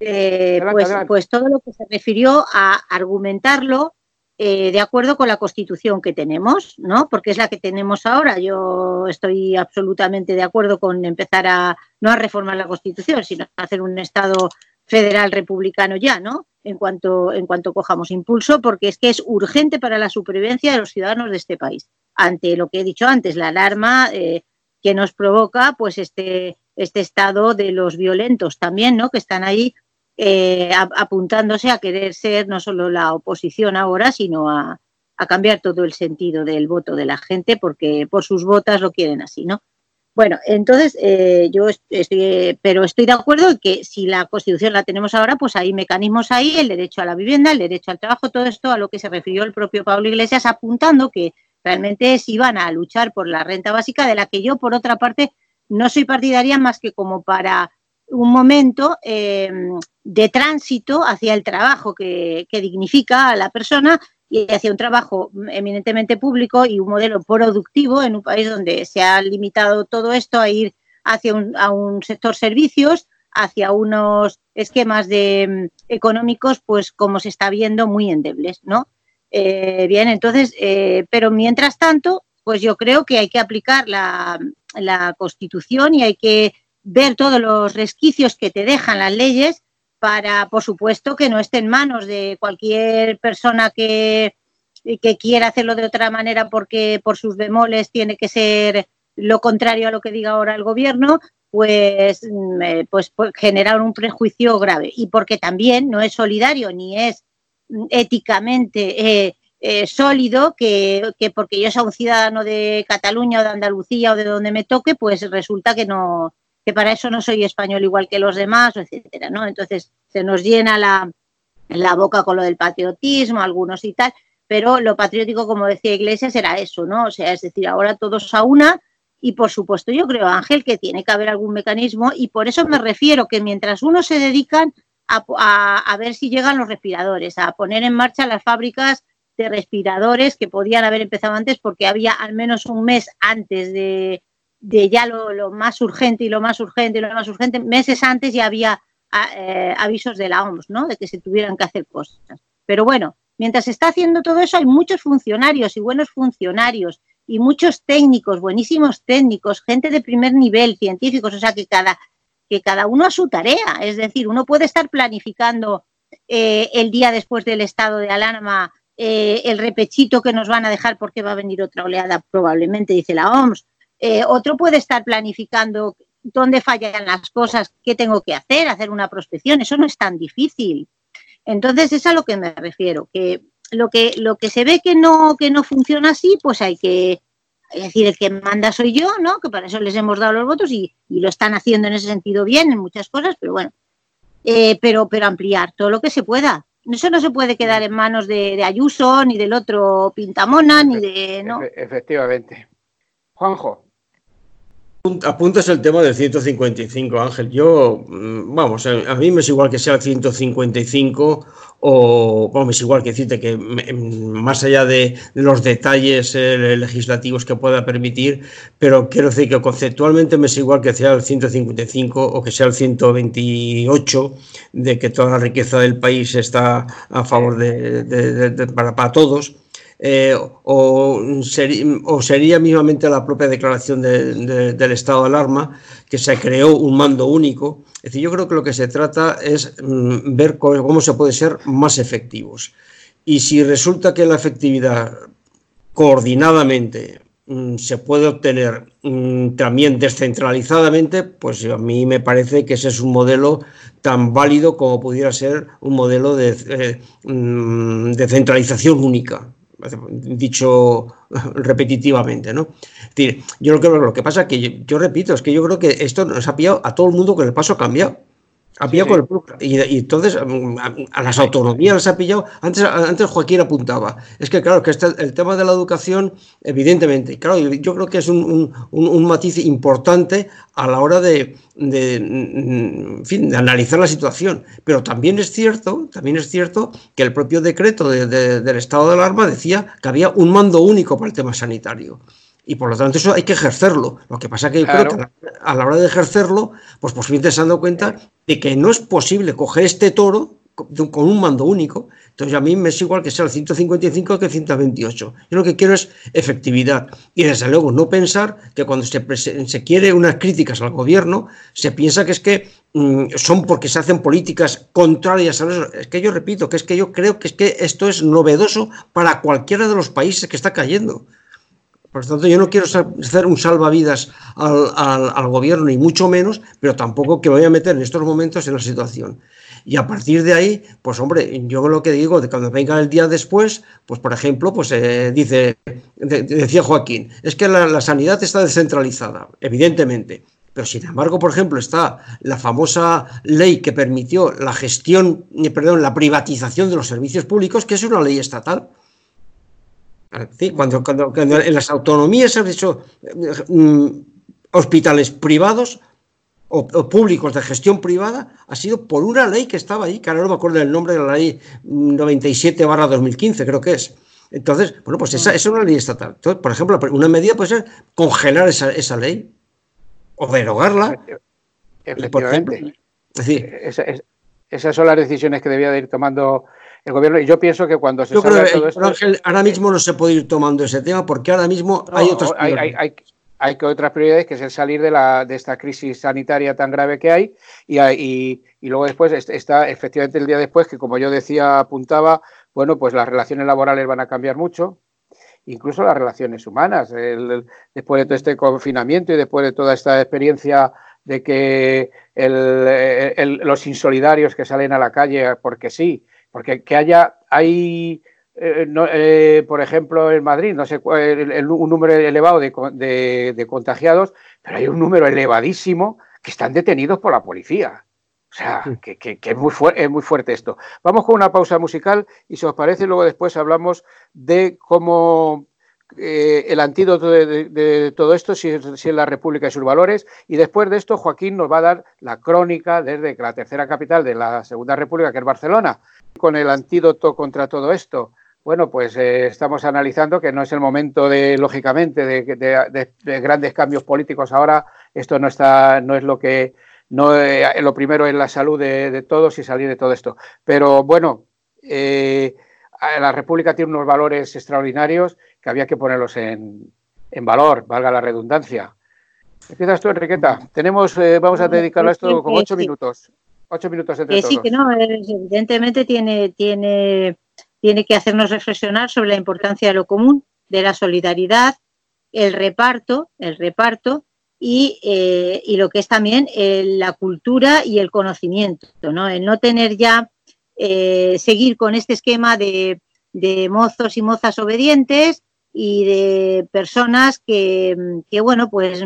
Eh, adelante, pues, adelante. pues todo lo que se refirió a argumentarlo eh, de acuerdo con la constitución que tenemos, ¿no? Porque es la que tenemos ahora. Yo estoy absolutamente de acuerdo con empezar a no a reformar la constitución, sino a hacer un Estado federal republicano ya, ¿no? En cuanto, en cuanto cojamos impulso, porque es que es urgente para la supervivencia de los ciudadanos de este país. Ante lo que he dicho antes, la alarma eh, que nos provoca, pues este, este estado de los violentos también, ¿no? Que están ahí eh, apuntándose a querer ser no solo la oposición ahora, sino a, a, cambiar todo el sentido del voto de la gente, porque por sus votas lo quieren así, ¿no? Bueno, entonces eh, yo estoy, pero estoy de acuerdo en que si la Constitución la tenemos ahora, pues hay mecanismos ahí, el derecho a la vivienda, el derecho al trabajo, todo esto a lo que se refirió el propio Pablo Iglesias, apuntando que realmente si van a luchar por la renta básica, de la que yo, por otra parte, no soy partidaria más que como para un momento eh, de tránsito hacia el trabajo que, que, dignifica a la persona y hacia un trabajo eminentemente público y un modelo productivo en un país donde se ha limitado todo esto a ir hacia un, a un sector servicios, hacia unos esquemas de, económicos, pues como se está viendo, muy endebles, ¿no? Eh, bien, entonces, eh, pero mientras tanto, pues yo creo que hay que aplicar la Constitución y hay que ver todos los resquicios que te dejan las leyes para, por supuesto, que no esté en manos de cualquier persona que, que quiera hacerlo de otra manera porque por sus bemoles tiene que ser lo contrario a lo que diga ahora el gobierno, pues, eh, pues, pues generar un prejuicio grave. Y porque también no es solidario ni es éticamente eh, eh, sólido que, que, porque yo sea un ciudadano de Cataluña o de Andalucía o de donde me toque, pues resulta que no, que para eso no soy español igual que los demás, etcétera, ¿no? Entonces se nos llena la, la boca con lo del patriotismo, algunos y tal, pero lo patriótico, como decía Iglesias, era eso, ¿no? O sea, es decir, ahora todos a una y por supuesto yo creo, Ángel, que tiene que haber algún mecanismo y por eso me refiero que mientras unos se dedican a, a, a ver si llegan los respiradores, a poner en marcha las fábricas de respiradores que podían haber empezado antes porque había al menos un mes antes de, de ya lo, lo, más urgente y lo más urgente y lo más urgente, meses antes ya había eh, avisos de la OMS, ¿no? De que se tuvieran que hacer cosas. Pero bueno, mientras se está haciendo todo eso, hay muchos funcionarios y buenos funcionarios y muchos técnicos, buenísimos técnicos, gente de primer nivel, científicos, o sea que cada, que cada uno a su tarea. Es decir, uno puede estar planificando eh, el día después del estado de alarma eh, el repechito que nos van a dejar porque va a venir otra oleada, probablemente, dice la OMS eh, otro puede estar planificando dónde fallan las cosas, qué tengo que hacer, hacer una prospección, eso no es tan difícil. Entonces, es a lo que me refiero, que lo que, lo que se ve que no, que no funciona así, pues hay que, es decir, el que manda soy yo, ¿no? Que para eso les hemos dado los votos y, y lo están haciendo en ese sentido bien, en muchas cosas, pero bueno, eh, pero, pero ampliar todo lo que se pueda. Eso no se puede quedar en manos de, de Ayuso, ni del otro Pintamona, ni de... ¿no? Efectivamente. Juanjo. Apuntas el tema del 155, Ángel. Yo, mm, vamos, a mí me es igual que sea el 155 o, vamos, es igual que decirte que más allá de, los detalles eh, legislativos que pueda permitir, pero quiero decir que conceptualmente me es igual que sea el 155 o que sea el 128, de que toda la riqueza del país está a favor de, de, de para, para todos eh, o, o, sería mismamente la propia declaración de, de, del estado de alarma, que se creó un mando único. Es decir, yo creo que lo que se trata es mm, ver cómo, se puede ser más efectivos. Y si resulta que la efectividad coordinadamente mm, se puede obtener mm, también descentralizadamente, pues a mí me parece que ese es un modelo tan válido como pudiera ser un modelo de, eh, de centralización única dicho *laughs* repetitivamente, ¿no? Yo creo que lo que pasa es que yo, yo, repito, es que yo creo que esto nos ha pillado a todo el mundo con el paso cambiado. Ha pillado sí, con el, y, y, entonces mm, a, a, las autonomías las ha pillado. Antes, antes Joaquín apuntaba. Es que, claro, que este, el tema de la educación, evidentemente, claro, yo creo que es un, un, un matiz importante a la hora de, de, en fin, de analizar la situación. Pero también es cierto, también es cierto que el propio decreto de, de, del estado de alarma decía que había un mando único para el tema sanitario y por lo tanto eso hay que ejercerlo. Lo que pasa es que yo claro. creo que a la hora de ejercerlo, pues posiblemente se han dado cuenta de que no es posible coger este toro con un mando único. Entonces a mí me es igual que sea el 155 que el 128. Yo lo que quiero es efectividad. Y desde luego no pensar que cuando se, se quiere unas críticas al gobierno, se piensa que es que mmm, son porque se hacen políticas contrarias a eso. Es que yo repito, que es que yo creo que es que esto es novedoso para cualquiera de los países que está cayendo. Por lo tanto, yo no quiero hacer un salvavidas al, al, gobierno, ni mucho menos, pero tampoco que me voy a meter en estos momentos en la situación. Y a partir de ahí, pues hombre, yo lo que digo, de cuando venga el día después, pues por ejemplo, pues eh, dice, de, decía Joaquín, es que la, la sanidad está descentralizada, evidentemente. Pero sin embargo, por ejemplo, está la famosa ley que permitió la gestión, eh, perdón, la privatización de los servicios públicos, que es una ley estatal. ¿Sí? Cuando, cuando, cuando, en las autonomías se han hecho mm, hospitales privados o, o, públicos de gestión privada, ha sido por una ley que estaba ahí, que ahora no me acuerdo del nombre de la ley 97 barra 2015, creo que es. Entonces, bueno, pues esa, esa, es una ley estatal. Entonces, por ejemplo, una medida puede ser congelar esa, esa ley o derogarla. Por ejemplo, es decir, esa, es, esas son las decisiones que debía de ir tomando el gobierno. Y yo pienso que cuando se yo creo todo esto, Ángel, ahora mismo no se puede ir tomando ese tema porque ahora mismo no, hay otras hay, hay, hay, hay, que otras prioridades, que es el salir de, la, de esta crisis sanitaria tan grave que hay. Y, y, y luego después está efectivamente el día después, que como yo decía, apuntaba, bueno, pues las relaciones laborales van a cambiar mucho, incluso las relaciones humanas. El, el, después de todo este confinamiento y después de toda esta experiencia de que el, los insolidarios que salen a la calle porque sí, porque que haya, hay, eh, no, eh, por ejemplo, en Madrid, no sé, el, el, un número elevado de, de, de, contagiados, pero hay un número elevadísimo que están detenidos por la policía. O sea, que, que, que es, muy es, muy fuerte esto. Vamos con una pausa musical y si os parece, luego después hablamos de cómo eh, el antídoto de, de, de, todo esto, si es, si es, la República y sus valores. Y después de esto, Joaquín nos va a dar la crónica desde la tercera capital de la Segunda República, que es Barcelona, con el antídoto contra todo esto? Bueno, pues eh, estamos analizando que no es el momento de, lógicamente, de, de, de, grandes cambios políticos ahora. Esto no está, no es lo que, no, eh, lo primero es la salud de, todos y salir de todo esto. Pero bueno, eh, la República tiene unos valores extraordinarios que había que ponerlos en, en valor, valga la redundancia. Empiezas tú, Enriqueta. Tenemos, eh, vamos a dedicarlo a esto con ocho minutos. Ocho minutos entre que todos. Sí, que no, evidentemente tiene, tiene, tiene que hacernos reflexionar sobre la importancia de lo común, de la solidaridad, el reparto, el reparto y, eh, y lo que es también eh, la cultura y el conocimiento, ¿no? El no tener ya, eh, seguir con este esquema de, de, mozos y mozas obedientes y de personas que, que bueno, pues,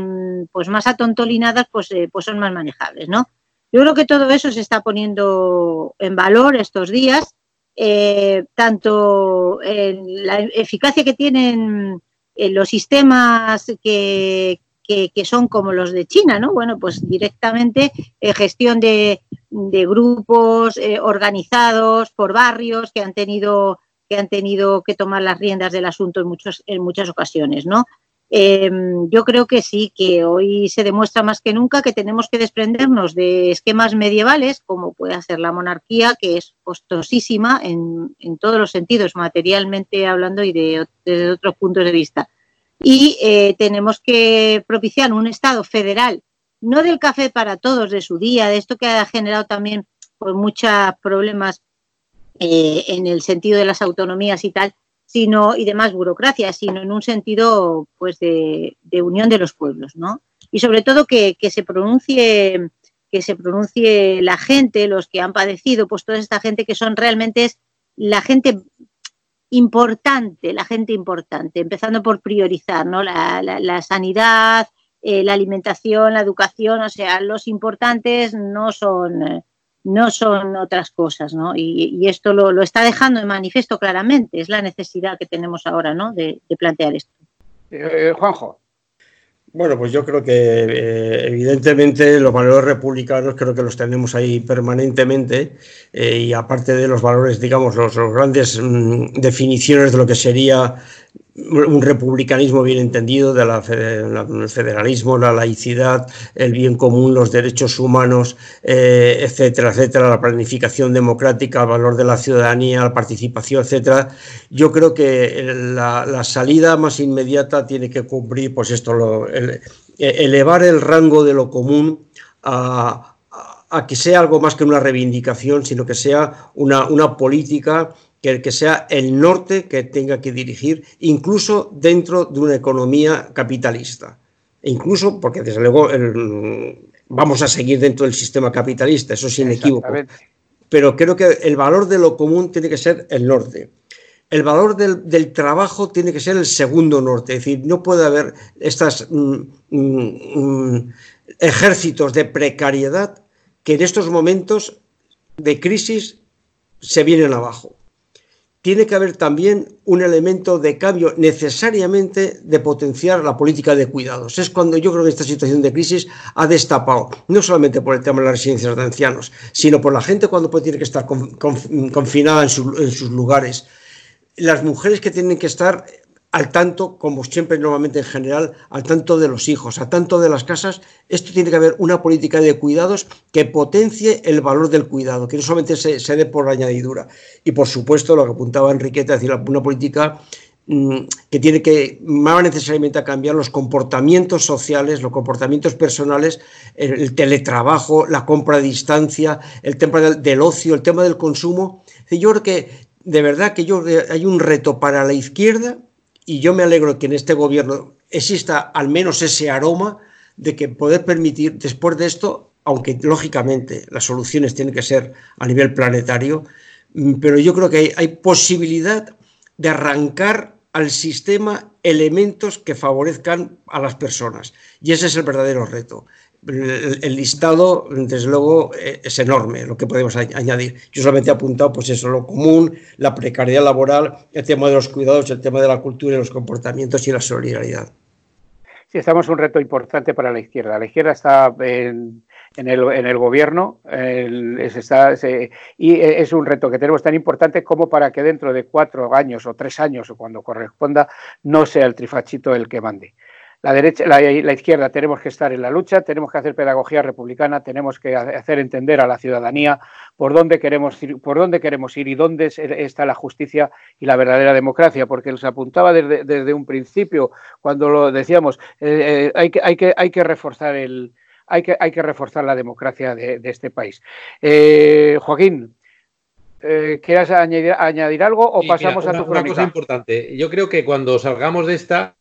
pues más atontolinadas, pues, pues son más manejables, ¿no? Yo creo que todo eso se está poniendo en valor estos días, eh, tanto en la eficacia que tienen en los sistemas que, que, son como los de China, ¿no? Bueno, pues directamente eh, gestión de, de grupos eh, organizados por barrios que han tenido que han tenido que tomar las riendas del asunto en muchas ocasiones, ¿no? Eh, yo creo que sí, que hoy se demuestra más que nunca que tenemos que desprendernos de esquemas medievales, como puede hacer la monarquía, que es costosísima en, en todos los sentidos, materialmente hablando y de, desde otros puntos de vista. Y eh, tenemos que propiciar un Estado federal, no del café para todos de su día, de esto que ha generado también pues, muchos problemas eh, en el sentido de las autonomías y tal, sino y de más burocracia, sino en un sentido pues de, unión de los pueblos, ¿no? Y sobre todo que, que, se pronuncie que se pronuncie la gente, los que han padecido, pues toda esta gente que son realmente la gente importante, la gente importante, empezando por priorizar, ¿no? La sanidad, eh, la alimentación, la educación, o sea, los importantes no son, eh, no son otras cosas, ¿no? Y, y esto lo, lo, está dejando en manifiesto claramente, es la necesidad que tenemos ahora, ¿no? De, de plantear esto. Eh, Juanjo. Bueno, pues yo creo que eh, evidentemente los valores republicanos creo que los tenemos ahí permanentemente eh, y aparte de los valores, digamos, los, los grandes mmm, definiciones de lo que sería un republicanismo bien entendido de la, el federalismo, la laicidad, el bien común, los derechos humanos, eh, etcétera, etcétera, la planificación democrática, el valor de la ciudadanía, la participación, etcétera. Yo creo que la, la salida más inmediata tiene que cumplir, pues esto, lo, el, elevar el rango de lo común a, a, que sea algo más que una reivindicación, sino que sea una, una política que, que sea el norte que tenga que dirigir, incluso dentro de una economía capitalista. E incluso porque, desde luego, el, vamos a seguir dentro del sistema capitalista, eso es inequívoco. Pero creo que el valor de lo común tiene que ser el norte. El valor del, del, trabajo tiene que ser el segundo norte, es decir, no puede haber estos mm, mm, ejércitos de precariedad que en estos momentos de crisis se vienen abajo tiene que haber también un elemento de cambio necesariamente de potenciar la política de cuidados. Es cuando yo creo que esta situación de crisis ha destapado, no solamente por el tema de las residencias de ancianos, sino por la gente cuando puede, tiene que estar con, con, confinada en sus lugares. Las mujeres que tienen que estar al tanto, como siempre normalmente en general, al tanto de los hijos, al tanto de las casas, esto tiene que haber una política de cuidados que potencie el valor del cuidado, que no solamente se, se dé por añadidura. Y por supuesto, lo que apuntaba Enriqueta, decir, una política mmm, que tiene que más necesariamente a cambiar los comportamientos sociales, los comportamientos personales, el, el teletrabajo, la compra a distancia, el tema del, ocio, el tema del consumo. Yo creo que de verdad que yo hay un reto para la izquierda y yo me alegro que en este gobierno exista al menos ese aroma de que poder permitir después de esto, aunque lógicamente las soluciones tienen que ser a nivel planetario, mm, pero yo creo que hay, hay posibilidad de arrancar al sistema elementos que favorezcan a las personas. Y ese es el verdadero reto el, listado, desde luego, eh, es enorme lo que podemos añadir. Yo solamente he apuntado, pues eso, lo común, la precariedad laboral, el tema de los cuidados, el tema de la cultura y los comportamientos y la solidaridad. Sí, estamos un reto importante para la izquierda. La izquierda está en, el, gobierno y es un reto que tenemos tan importante como para que dentro de cuatro años o tres años o cuando corresponda no sea el trifachito el que mande la derecha, la, la, izquierda tenemos que estar en la lucha, tenemos que hacer pedagogía republicana, tenemos que hacer entender a la ciudadanía por dónde queremos ir, por dónde queremos ir y dónde está la justicia y la verdadera democracia, porque nos apuntaba desde, desde un principio cuando lo decíamos, eh, eh, hay, que, hay, que, hay que reforzar el hay que, hay que reforzar la democracia de, de este país. Eh, Joaquín, eh, ¿quieres añadir, añadir, algo o sí, pasamos mira, una, a tu crónica? Una cosa importante. Yo creo que cuando salgamos de esta,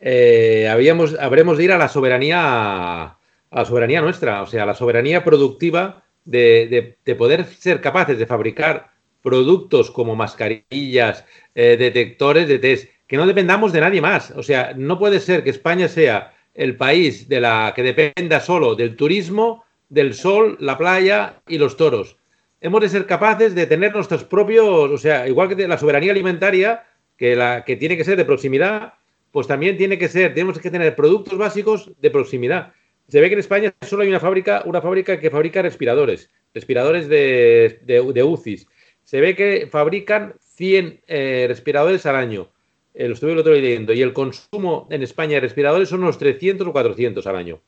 eh, habíamos, habremos de ir a la soberanía, a la soberanía nuestra, o sea, la soberanía productiva de, de, de poder ser capaces de fabricar productos como mascarillas, eh, detectores de test, que no dependamos de nadie más. O sea, no puede ser que España sea el país de la que dependa solo del turismo, del sol, la playa y los toros. Hemos de ser capaces de tener nuestros propios, o sea, igual que la soberanía alimentaria, que, la, que tiene que ser de proximidad, pues también tiene que ser, tenemos que tener productos básicos de proximidad. Se ve que en España solo hay una fábrica, una fábrica que fabrica respiradores, respiradores de, de, de UCIs. Se ve que fabrican 100 eh, respiradores al año. Eh, lo estuve el otro día leyendo. Y el consumo en España de respiradores son unos 300 o 400 al año.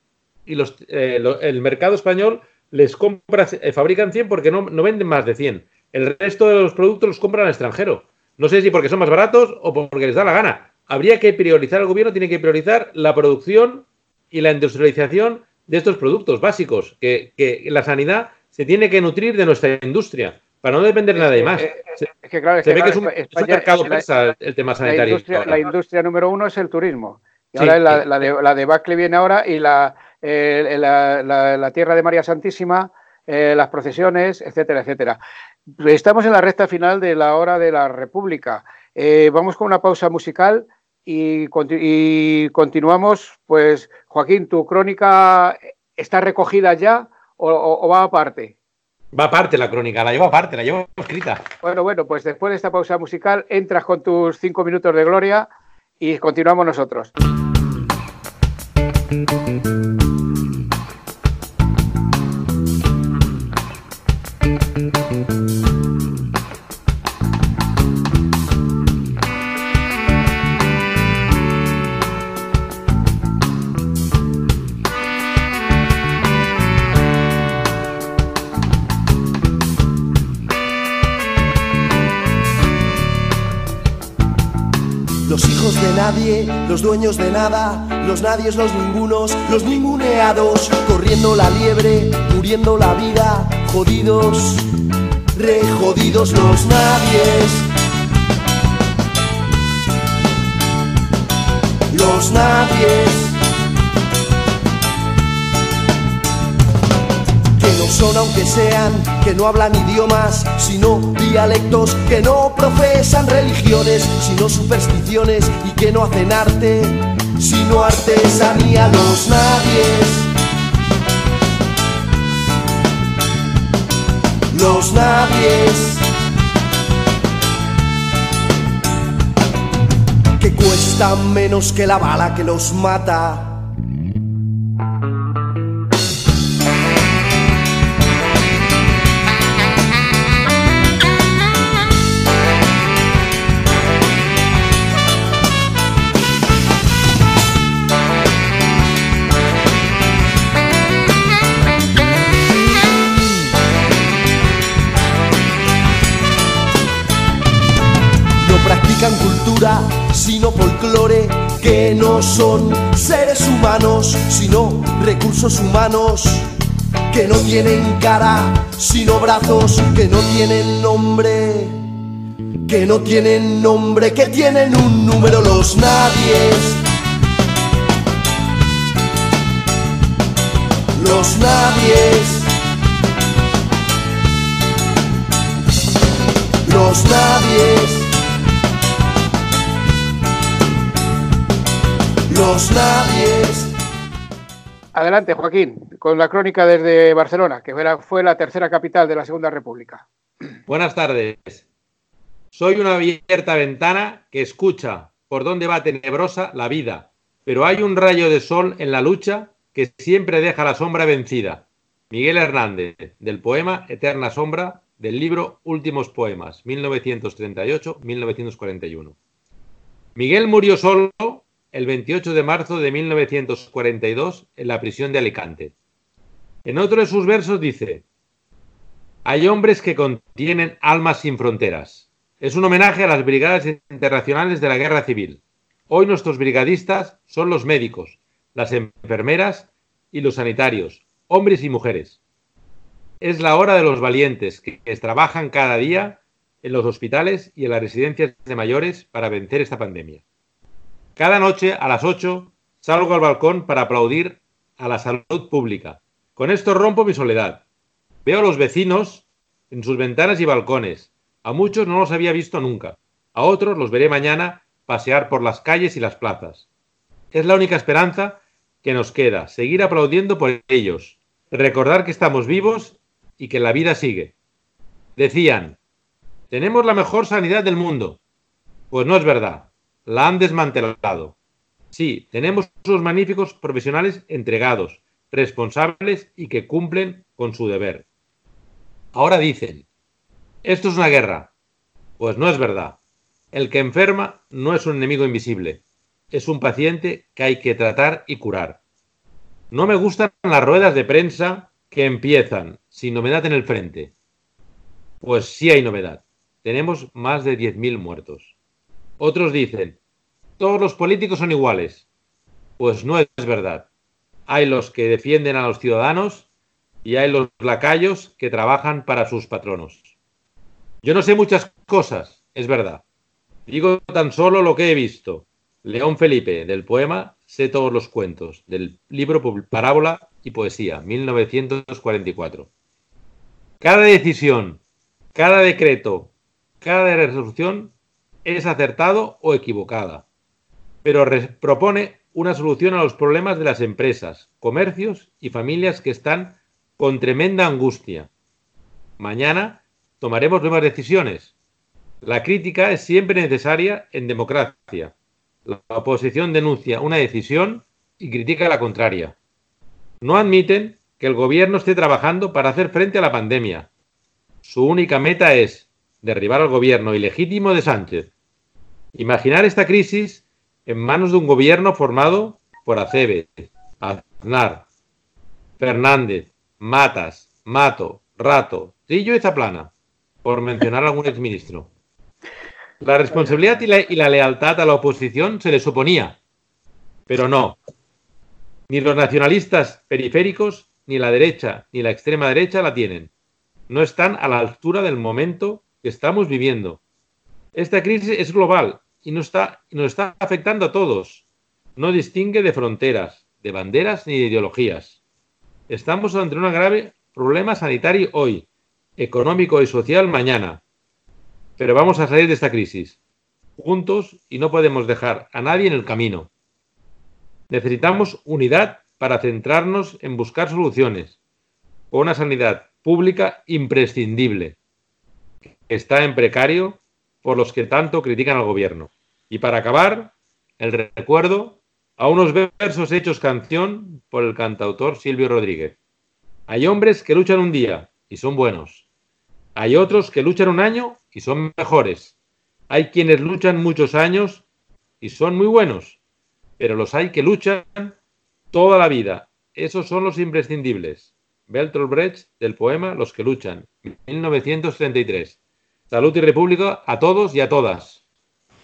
Y los, eh, el mercado español les compra, eh, fabrican 100 porque no, no venden más de 100. El resto de los productos los compran al extranjero. No sé si porque son más baratos o porque les da la gana habría que priorizar, el gobierno tiene que priorizar la producción y la industrialización de estos productos básicos, que, que, la sanidad se tiene que nutrir de nuestra industria. para no depender de nadie más. Eh, Es que claro, es se que, ve que es un, es un España- mercado persa el, tema la sanitario. industria, la industria número uno es el turismo. Y Sí, ahora la, sí. la de, la debacle viene ahora y la, eh, la, la- la tierra de María Santísima, eh, las procesiones, etcétera, etcétera. Estamos en la recta final de la hora de la República. Eh, vamos con una pausa musical y, conti- y continuamos. Pues, Joaquín, ¿tu crónica está recogida ya o, o- o va aparte? Va aparte la crónica, la llevo aparte, la llevo escrita. Bueno, bueno, pues después de esta pausa musical entras con tus cinco minutos de gloria y continuamos nosotros. Nadie, los dueños de nada, los nadies, los ningunos, los ninguneados, corriendo la liebre, muriendo la vida, jodidos, re jodidos los nadies. Los nadies. Son aunque sean, que no hablan idiomas, sino dialectos, que no profesan religiones, sino supersticiones y que no hacen arte, sino artesanía los nadies. Los nadies. Que cuestan menos que la bala que los mata. Sino folclore, que no son seres humanos, sino recursos humanos, que no tienen cara, sino brazos, que no tienen nombre, que no tienen nombre, que tienen un número los nadies. Los nadies. Los nadies. Adelante, Joaquín, con la crónica desde Barcelona, que fue la, fue la tercera capital de la Segunda República. Buenas tardes. Soy una abierta ventana que escucha por dónde va tenebrosa la vida, pero hay un rayo de sol en la lucha que siempre deja la sombra vencida. Miguel Hernández, del poema Eterna Sombra, del libro Últimos Poemas, 1938-1941. Miguel murió solo el 28 de marzo de 1942 en la prisión de Alicante. En otro de sus versos dice, hay hombres que contienen almas sin fronteras. Es un homenaje a las brigadas internacionales de la guerra civil. Hoy nuestros brigadistas son los médicos, las enfermeras y los sanitarios, hombres y mujeres. Es la hora de los valientes que, que trabajan cada día en los hospitales y en las residencias de mayores para vencer esta pandemia. Cada noche a las 8 salgo al balcón para aplaudir a la salud pública. Con esto rompo mi soledad. Veo a los vecinos en sus ventanas y balcones. A muchos no los había visto nunca. A otros los veré mañana pasear por las calles y las plazas. Es la única esperanza que nos queda, seguir aplaudiendo por ellos, recordar que estamos vivos y que la vida sigue. Decían, tenemos la mejor sanidad del mundo. Pues no es verdad, la han desmantelado. Sí, tenemos unos magníficos profesionales entregados, responsables y que cumplen con su deber. Ahora dicen, esto es una guerra. Pues no es verdad. El que enferma no es un enemigo invisible, es un paciente que hay que tratar y curar. No me gustan las ruedas de prensa que empiezan sin novedad en el frente. Pues sí hay novedad. Tenemos más de 10.000 muertos. Otros dicen, todos los políticos son iguales. Pues no es verdad. Hay los que defienden a los ciudadanos y hay los lacayos que trabajan para sus patronos. Yo no sé muchas cosas, es verdad. Digo tan solo lo que he visto. León Felipe, del poema Sé todos los cuentos, del libro Parábola y Poesía, 1944. Cada decisión, cada decreto, cada resolución es acertado o equivocada, pero propone una solución a los problemas de las empresas, comercios y familias que están con tremenda angustia. Mañana tomaremos nuevas decisiones. La crítica es siempre necesaria en democracia. La oposición denuncia una decisión y critica la contraria. No admiten que el gobierno esté trabajando para hacer frente a la pandemia. Su única meta es derribar al gobierno ilegítimo de Sánchez. Imaginar esta crisis en manos de un gobierno formado por Acebe, Aznar, Fernández, Matas, Mato, Rato, Trillo y Zaplana, por mencionar algún exministro. La responsabilidad y la, y la, lealtad a la oposición se le suponía, pero no. Ni los nacionalistas periféricos, ni la derecha, ni la extrema derecha la tienen. No están a la altura del momento que estamos viviendo. Esta crisis es global y nos está, está afectando a todos. No distingue de fronteras, de banderas ni de ideologías. Estamos ante un grave problema sanitario hoy, económico y social mañana. Pero vamos a salir de esta crisis, juntos y no podemos dejar a nadie en el camino. Necesitamos unidad para centrarnos en buscar soluciones, con una sanidad pública imprescindible, está en precario por los que tanto critican al gobierno. Y para acabar, el recuerdo a unos versos hechos canción por el cantautor Silvio Rodríguez. Hay hombres que luchan un día y son buenos. Hay otros que luchan un año y son mejores. Hay quienes luchan muchos años y son muy buenos. Pero los hay que luchan toda la vida. Esos son los imprescindibles. Bertolt Brecht del poema Los que luchan, 1933. Salud y República a todos y a todas.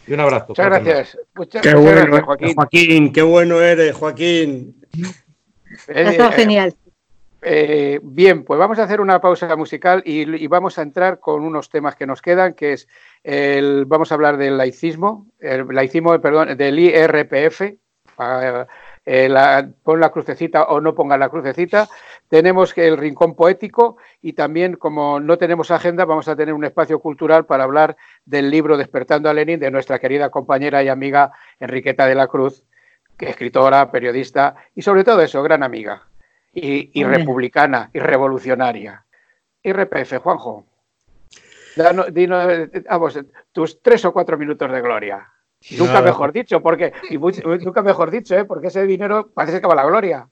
Y un abrazo. Muchas gracias. Muchas, qué bueno, gracias, Joaquín. Joaquín. Qué bueno eres, Joaquín. Está genial. Eh, bien, pues vamos a hacer una pausa musical y, y, vamos a entrar con unos temas que nos quedan, que es el, vamos a hablar del laicismo, el laicismo, perdón, del IRPF, eh, la, pon la crucecita o no ponga la crucecita. Tenemos el rincón poético y también, como no tenemos agenda, vamos a tener un espacio cultural para hablar del libro Despertando a Lenin de nuestra querida compañera y amiga Enriqueta de la Cruz, que escritora, periodista y sobre todo eso, gran amiga y, y republicana y revolucionaria. IRPF, Juanjo. Danos, dinos, vamos, tus tres o cuatro minutos de gloria. Nunca mejor dicho, porque y mucho, nunca mejor dicho, ¿eh? porque ese dinero parece que va a la gloria.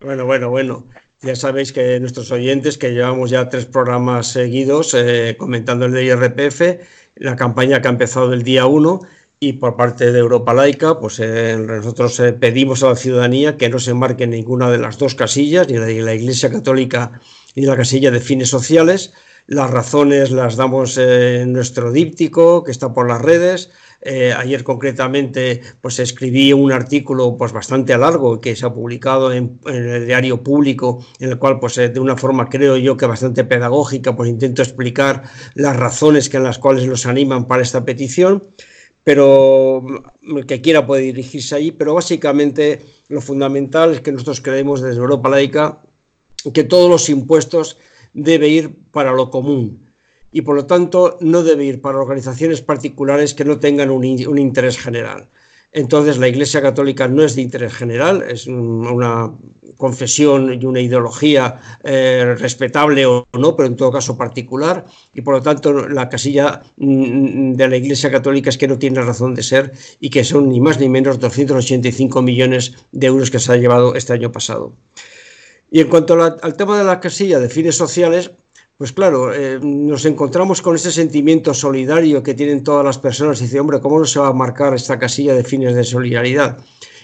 Bueno, bueno, bueno. Ya sabéis que nuestros oyentes, que llevamos ya tres programas seguidos eh, comentando el de IRPF, la campaña que ha empezado el día 1 y por parte de Europa Laica, pues eh, nosotros eh, pedimos a la ciudadanía que no se marque ninguna de las dos casillas, ni la de la Iglesia Católica ni la casilla de fines sociales. Las razones las damos en nuestro díptico, que está por las redes. Eh, ayer concretamente pues escribí un artículo pues bastante largo que se ha publicado en, el diario público en el cual pues eh, de una forma creo yo que bastante pedagógica pues intento explicar las razones que en las cuales los animan para esta petición pero el que quiera puede dirigirse ahí, pero básicamente lo fundamental es que nosotros creemos desde Europa Laica que todos los impuestos deben ir para lo común, y por lo tanto no debe ir para organizaciones particulares que no tengan un, interés general. Entonces la Iglesia Católica no es de interés general, es una confesión y una ideología eh, respetable o no, pero en todo caso particular, y por lo tanto la casilla mm, de la Iglesia Católica es que no tiene razón de ser y que son ni más ni menos 285 millones de euros que se ha llevado este año pasado. Y en cuanto al tema de la casilla de fines sociales, pues claro, eh, nos encontramos con ese sentimiento solidario que tienen todas las personas y dice, hombre, ¿cómo no se va a marcar esta casilla de fines de solidaridad?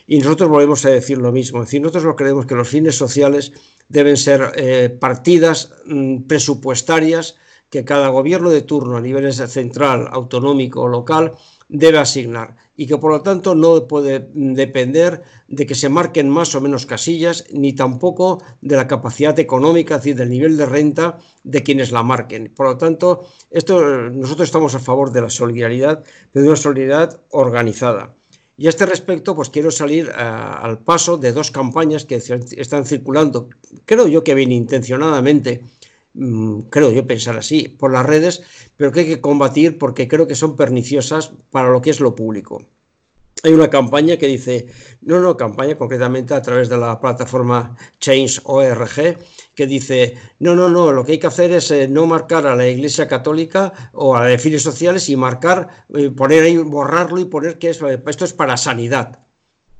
Y nosotros volvemos a decir lo mismo, es decir, nosotros lo creemos que los fines sociales deben ser eh, partidas mm, presupuestarias que cada gobierno de turno a nivel central, autonómico o local debe asignar y que por lo tanto no puede depender de que se marquen más o menos casillas ni tampoco de la capacidad económica, es decir, del nivel de renta de quienes la marquen. Por lo tanto, esto, nosotros estamos a favor de la solidaridad, pero de una solidaridad organizada. Y a este respecto, pues quiero salir al paso de dos campañas que están circulando, creo yo que bien intencionadamente, creo yo pensar así, por las redes, pero que hay que combatir porque creo que son perniciosas para lo que es lo público hay una campaña que dice, no, no, campaña concretamente a través de la plataforma Change.org, que dice, no, no, no, lo que hay que hacer es eh, no marcar a la Iglesia Católica o a la de fines sociales y marcar, eh, poner ahí, borrarlo y poner que esto es para sanidad.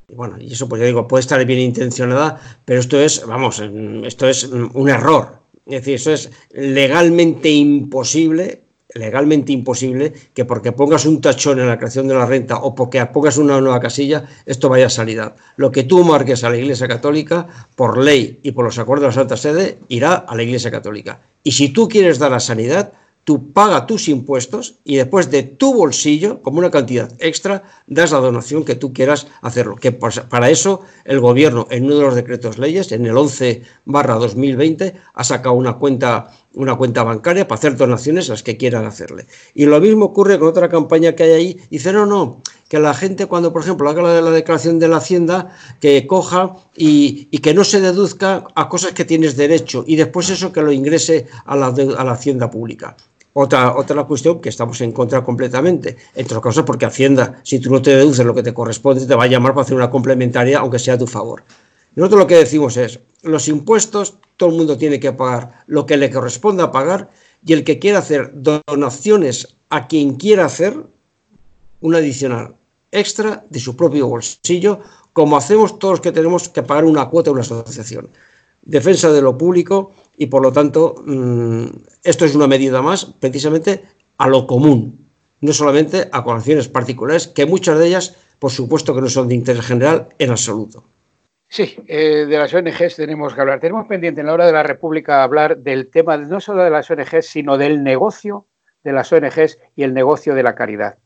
Y bueno, y eso pues yo digo, puede estar bien intencionada, pero esto es, vamos, esto es un error. Es decir, eso es legalmente imposible legalmente imposible que porque pongas un tachón en la creación de la renta o porque pongas una nueva casilla, esto vaya a sanidad. Lo que tú marques a la Iglesia Católica, por ley y por los acuerdos de la Santa Sede, irá a la Iglesia Católica. Y si tú quieres dar a sanidad, tú paga tus impuestos y después de tu bolsillo, como una cantidad extra, das la donación que tú quieras hacerlo. Que para eso el gobierno, en uno de los decretos leyes, en el 11 barra 2020, ha sacado una cuenta, una cuenta bancaria para hacer donaciones las que quieran hacerle. Y lo mismo ocurre con otra campaña que hay ahí. Dice, no, no, que la gente cuando, por ejemplo, haga la, la declaración de la Hacienda, que coja y, que no se deduzca a cosas que tienes derecho y después eso que lo ingrese a la, a la Hacienda pública. Otra, otra cuestión que estamos en contra completamente, entre otras cosas porque Hacienda, si tú no te deduces lo que te corresponde, te va a llamar para hacer una complementaria, aunque sea a tu favor. Nosotros lo que decimos es, los impuestos, todo el mundo tiene que pagar lo que le corresponda pagar y el que quiera hacer donaciones a quien quiera hacer, un adicional extra de su propio bolsillo, como hacemos todos los que tenemos que pagar una cuota a una asociación. Defensa de lo público y por lo tanto mm, esto es una medida más precisamente a lo común, no solamente a colaciones particulares, que muchas de ellas, por supuesto que no son de interés general en absoluto. Sí, eh, de las ONGs tenemos que hablar. Tenemos pendiente en la hora de la República hablar del tema no solo de las ONGs, sino del negocio de las ONGs y el negocio de la caridad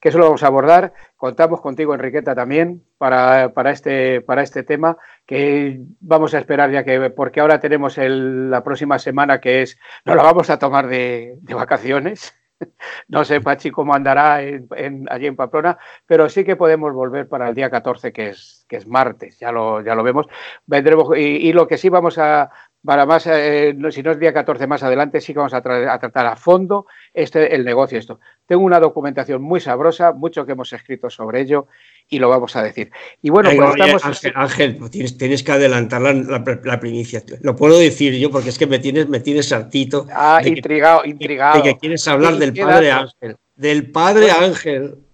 que eso lo vamos a abordar. Contamos contigo, Enriqueta, también para, este, para este tema, que vamos a esperar ya que, porque ahora tenemos la próxima semana que es, no la vamos a tomar de, vacaciones. *laughs* No sé, Pachi, cómo andará allí en Pamplona, pero sí que podemos volver para el día 14, que es, que es martes, ya lo, ya lo vemos. Vendremos, y lo que sí vamos a, para más, eh, si no es día 14 más adelante, sí que vamos a, tratar a fondo este, el negocio. Esto. Tengo una documentación muy sabrosa, mucho que hemos escrito sobre ello y lo vamos a decir. Y bueno, pues estamos... Ángel, tienes, tienes, que adelantar la, primicia. Lo puedo decir yo porque es que me tienes, me tienes saltito. Ah, intrigado, intrigado. De que quieres hablar del padre Ángel. Del padre Ángel.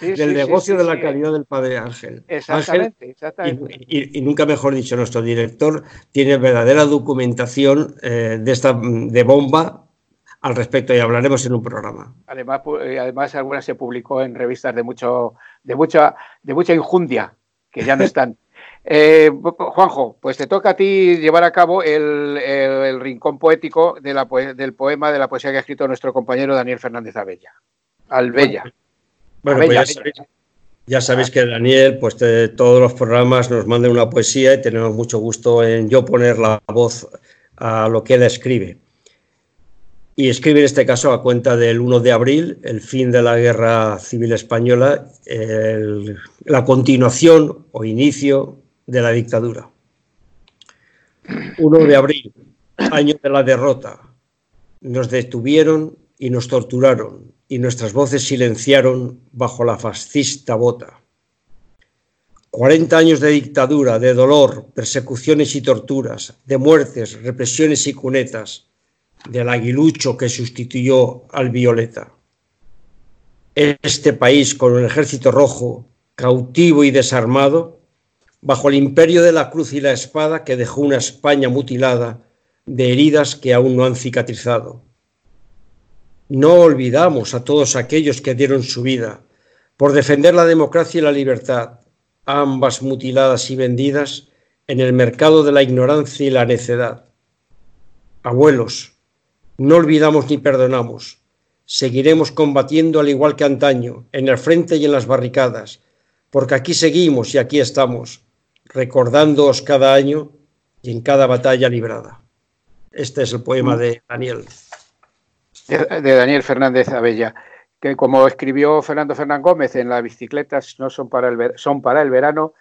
Del negocio de la calidad del Padre Ángel. Exactamente, exactamente. Y, nunca mejor dicho, nuestro director tiene verdadera documentación eh, de esta de bomba al respecto y hablaremos en un programa. Además, eh, además alguna se publicó en revistas de mucho, de mucha, de mucha injundia, que ya no *laughs* están. Eh, Juanjo, pues te toca a ti llevar a cabo el, rincón poético de la, del poema de la poesía que ha escrito nuestro compañero Daniel Fernández Abella. Albella. Bueno, pues ya sabéis, que Daniel, pues todos los programas nos manda una poesía y tenemos mucho gusto en yo poner la voz a lo que él escribe. Y escribe en este caso a cuenta del 1 de abril, el fin de la guerra civil española, la continuación o inicio de la dictadura. 1 de abril, año de la derrota. Nos detuvieron y nos torturaron y nuestras voces silenciaron bajo la fascista bota. Cuarenta años de dictadura, de dolor, persecuciones y torturas, de muertes, represiones y cunetas, del aguilucho que sustituyó al violeta. Este país con un ejército rojo, cautivo y desarmado, bajo el imperio de la cruz y la espada que dejó una España mutilada de heridas que aún no han cicatrizado no olvidamos a todos aquellos que dieron su vida por defender la democracia y la libertad, ambas mutiladas y vendidas en el mercado de la ignorancia y la necedad. Abuelos, no olvidamos ni perdonamos. seguiremos combatiendo al igual que antaño, en el frente y en las barricadas, porque aquí seguimos y aquí estamos, recordándoos cada año y en cada batalla librada. Este es el poema de Daniel. De, Daniel Fernández Abella, que como escribió Fernando Fernán Gómez en las bicicletas no son para el, son para el verano,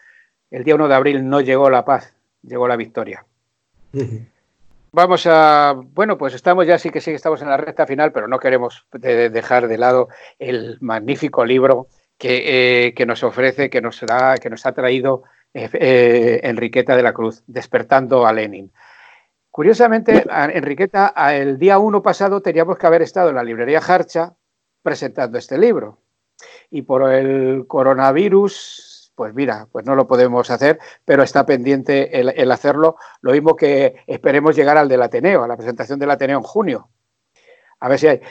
el día 1 de abril no llegó la paz, llegó la victoria. Vamos a, bueno, pues estamos ya, sí que sí estamos en la recta final, pero no queremos dejar de lado el magnífico libro que, eh, que nos ofrece, que nos, da, que nos ha traído eh, eh, Enriqueta de la Cruz, Despertando a Lenin. Curiosamente, Enriqueta, el día 1 pasado teníamos que haber estado en la librería Harcha presentando este libro. Y por el coronavirus pues mira, pues no lo podemos hacer, pero está pendiente el, hacerlo. Lo mismo que esperemos llegar al del Ateneo, a la presentación del Ateneo en junio. A ver si hay.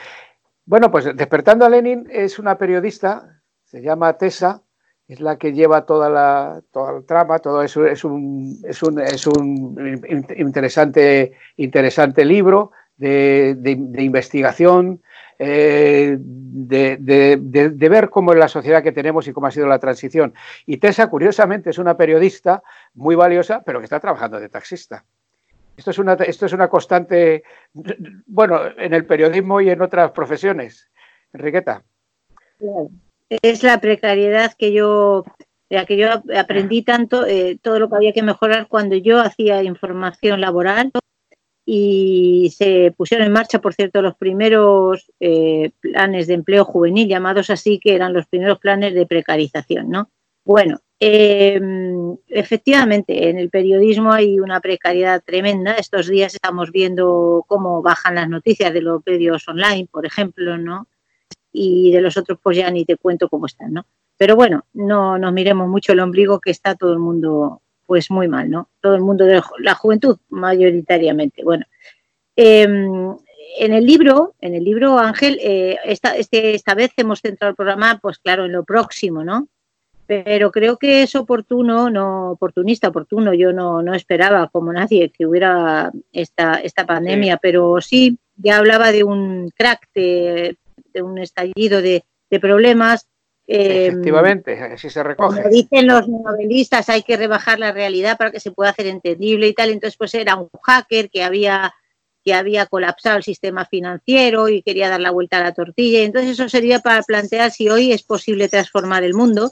Bueno, pues Despertando a Lenin es una periodista, se llama Tessa, es la que lleva toda la, toda el trama, todo eso es un, es un, es un interesante, interesante libro de, de investigación, eh, de, ver cómo es la sociedad que tenemos y cómo ha sido la transición. Y Tessa, curiosamente, es una periodista muy valiosa, pero que está trabajando de taxista. Esto es una, esto es una constante, bueno, en el periodismo y en otras profesiones. Enriqueta. Es la precariedad que yo, la que yo aprendí tanto, eh, todo lo que había que mejorar cuando yo hacía información laboral y se pusieron en marcha, por cierto, los primeros eh, planes de empleo juvenil, llamados así, que eran los primeros planes de precarización, ¿no? Bueno, em, efectivamente, en el periodismo hay una precariedad tremenda. Estos días estamos viendo cómo bajan las noticias de los medios online, por ejemplo, ¿no? Y de los otros, pues ya ni te cuento cómo están, ¿no? Pero bueno, no nos miremos mucho el ombligo, que está todo el mundo pues muy mal, ¿no? Todo el mundo de la juventud, mayoritariamente. Bueno, em, en el libro, en el libro Ángel, eh, esta, este, esta vez hemos centrado el programa, pues claro, en lo próximo, ¿no? Pero creo que es oportuno, no oportunista, oportuno. Yo no, no esperaba, como nadie, que hubiera esta, esta pandemia, pero sí, ya hablaba de un crack, de, un estallido de, de problemas Em, Efectivamente, así se recoge. Como dicen los novelistas, hay que rebajar la realidad para que se pueda hacer entendible y tal. Entonces, pues era un hacker que había, que había colapsado el sistema financiero y quería dar la vuelta a la tortilla. Entonces, eso sería para plantear si hoy es posible transformar el mundo.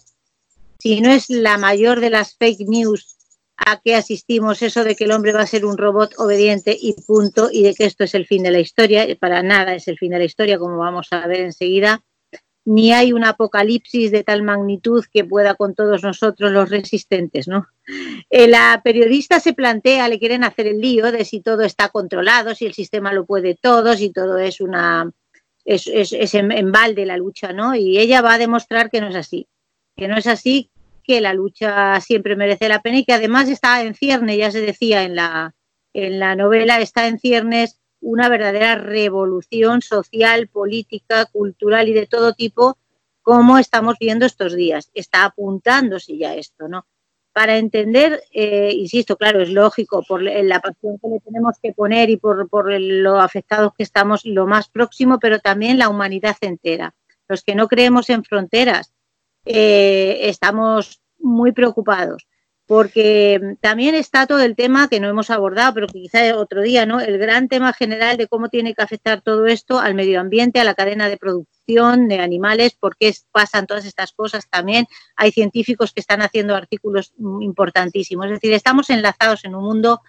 Si no es la mayor de las fake news a que asistimos, eso de que el hombre va a ser un robot obediente y punto, y de que esto es el fin de la historia, para nada es el fin de la historia, como vamos a ver enseguida ni hay un apocalipsis de tal magnitud que pueda con todos nosotros los resistentes, ¿no? Eh, la periodista se plantea, le quieren hacer el lío de si todo está controlado, si el sistema lo puede todo, si todo es una es, es, en, balde la lucha, ¿no? Y ella va a demostrar que no es así, que no es así, que la lucha siempre merece la pena y que además está en cierne, ya se decía en la, en la novela, está en ciernes una verdadera revolución social, política, cultural y de todo tipo, como estamos viendo estos días. Está apuntándose ya esto, ¿no? Para entender, eh, insisto, claro, es lógico, por la pasión que le tenemos que poner y por, lo afectados que estamos, lo más próximo, pero también la humanidad entera. Los que no creemos en fronteras, eh, estamos muy preocupados porque también está todo el tema que no hemos abordado, pero que quizá otro día, ¿no? El gran tema general de cómo tiene que afectar todo esto al medio ambiente, a la cadena de producción de animales, por qué pasan todas estas cosas también. Hay científicos que están haciendo artículos importantísimos. Es decir, estamos enlazados en un mundo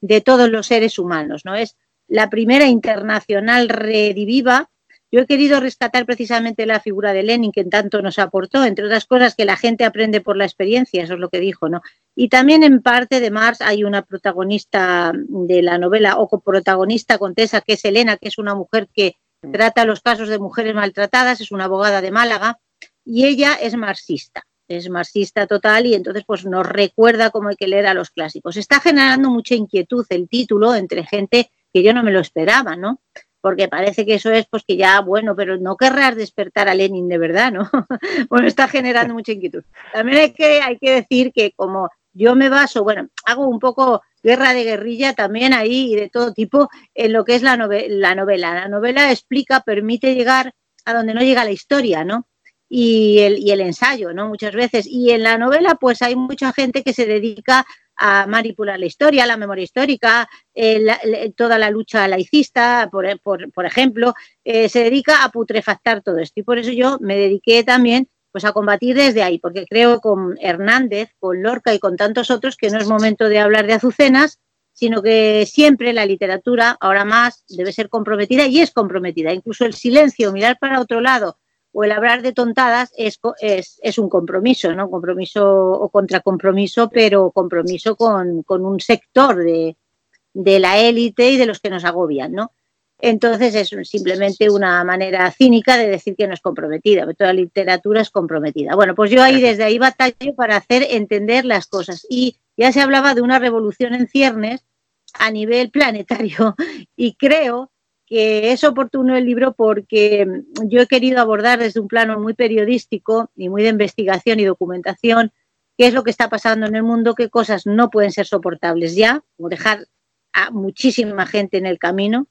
de todos los seres humanos, ¿no? Es la primera internacional rediviva yo he querido rescatar precisamente la figura de Lenin, que tanto nos aportó, entre otras cosas, que la gente aprende por la experiencia, eso es lo que dijo, ¿no? Y también en parte de Marx hay una protagonista de la novela, o coprotagonista contesa, que es Elena, que es una mujer que trata los casos de mujeres maltratadas, es una abogada de Málaga, y ella es marxista es marxista total y entonces pues nos recuerda cómo hay que leer a los clásicos. Está generando mucha inquietud el título entre gente que yo no me lo esperaba, ¿no? Porque parece que eso es pues que ya, bueno, pero no querrás despertar a Lenin de verdad, ¿no? *laughs* bueno, está generando mucha inquietud. También hay que, hay que decir que como yo me baso, bueno, hago un poco guerra de guerrilla también ahí y de todo tipo en lo que es la, la novela. La novela explica, permite llegar a donde no llega la historia, ¿no? Y el, y el ensayo, ¿no? Muchas veces. Y en la novela, pues hay mucha gente que se dedica a manipular la historia, la memoria histórica, eh, toda la lucha laicista, por, por, ejemplo, eh, se dedica a putrefactar todo esto. Y por eso yo me dediqué también pues, a combatir desde ahí, porque creo con Hernández, con Lorca y con tantos otros que no es momento de hablar de azucenas, sino que siempre la literatura, ahora más, debe ser comprometida y es comprometida. Incluso el silencio, mirar para otro lado o el hablar de tontadas es, es, es un compromiso, ¿no? Compromiso o contracompromiso, pero compromiso con, con un sector de, de la élite y de los que nos agobian, ¿no? Entonces es simplemente una manera cínica de decir que no es comprometida, toda la literatura es comprometida. Bueno, pues yo ahí desde ahí batallo para hacer entender las cosas. Y ya se hablaba de una revolución en ciernes a nivel planetario *laughs* y creo que es oportuno el libro porque yo he querido abordar desde un plano muy periodístico y muy de investigación y documentación qué es lo que está pasando en el mundo, qué cosas no pueden ser soportables ya, o dejar a muchísima gente en el camino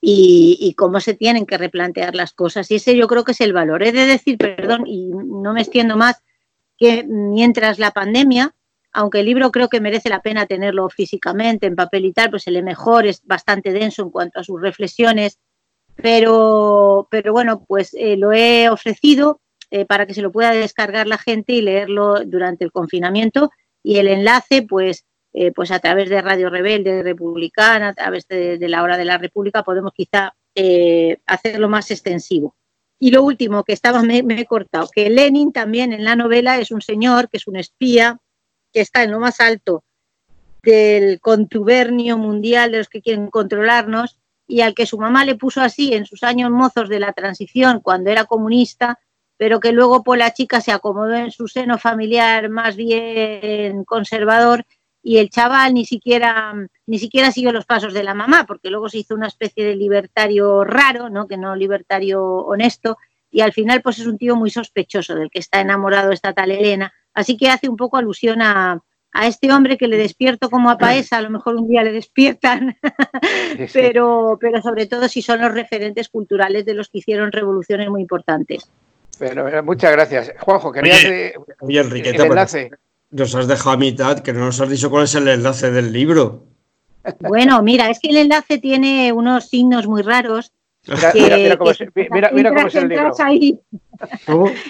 y, cómo se tienen que replantear las cosas. Y ese yo creo que es el valor. He de decir, perdón, y no me extiendo más, que mientras la pandemia, aunque el libro creo que merece la pena tenerlo físicamente, en papel y tal, pues se lee mejor, es bastante denso en cuanto a sus reflexiones, pero, pero bueno, pues eh, lo he ofrecido eh, para que se lo pueda descargar la gente y leerlo durante el confinamiento. Y el enlace, pues eh, pues a través de Radio Rebelde Republicana, a través de, la Hora de la República, podemos quizá hacerlo más extensivo. Y lo último, que estaba, me, he cortado, que Lenin también en la novela es un señor, que es un espía, que está en lo más alto del contubernio mundial de los que quieren controlarnos y al que su mamá le puso así en sus años mozos de la transición cuando era comunista, pero que luego por la chica se acomodó en su seno familiar más bien conservador y el chaval ni siquiera, ni siquiera siguió los pasos de la mamá, porque luego se hizo una especie de libertario raro, ¿no? que no libertario honesto, y al final pues es un tío muy sospechoso del que está enamorado esta tal Elena, así que hace un poco alusión a, a este hombre que le despierto como a Paesa, a lo mejor un día le despiertan, *laughs* pero, pero sobre todo si son los referentes culturales de los que hicieron revoluciones muy importantes. Pero, eh, muchas gracias. Juanjo, querías oye, el enlace nos has dejado a mitad, que no nos has dicho cuál es el enlace del libro. Bueno, mira, es que el enlace tiene unos signos muy raros. Mira, cómo, es, el libro. Entras ahí,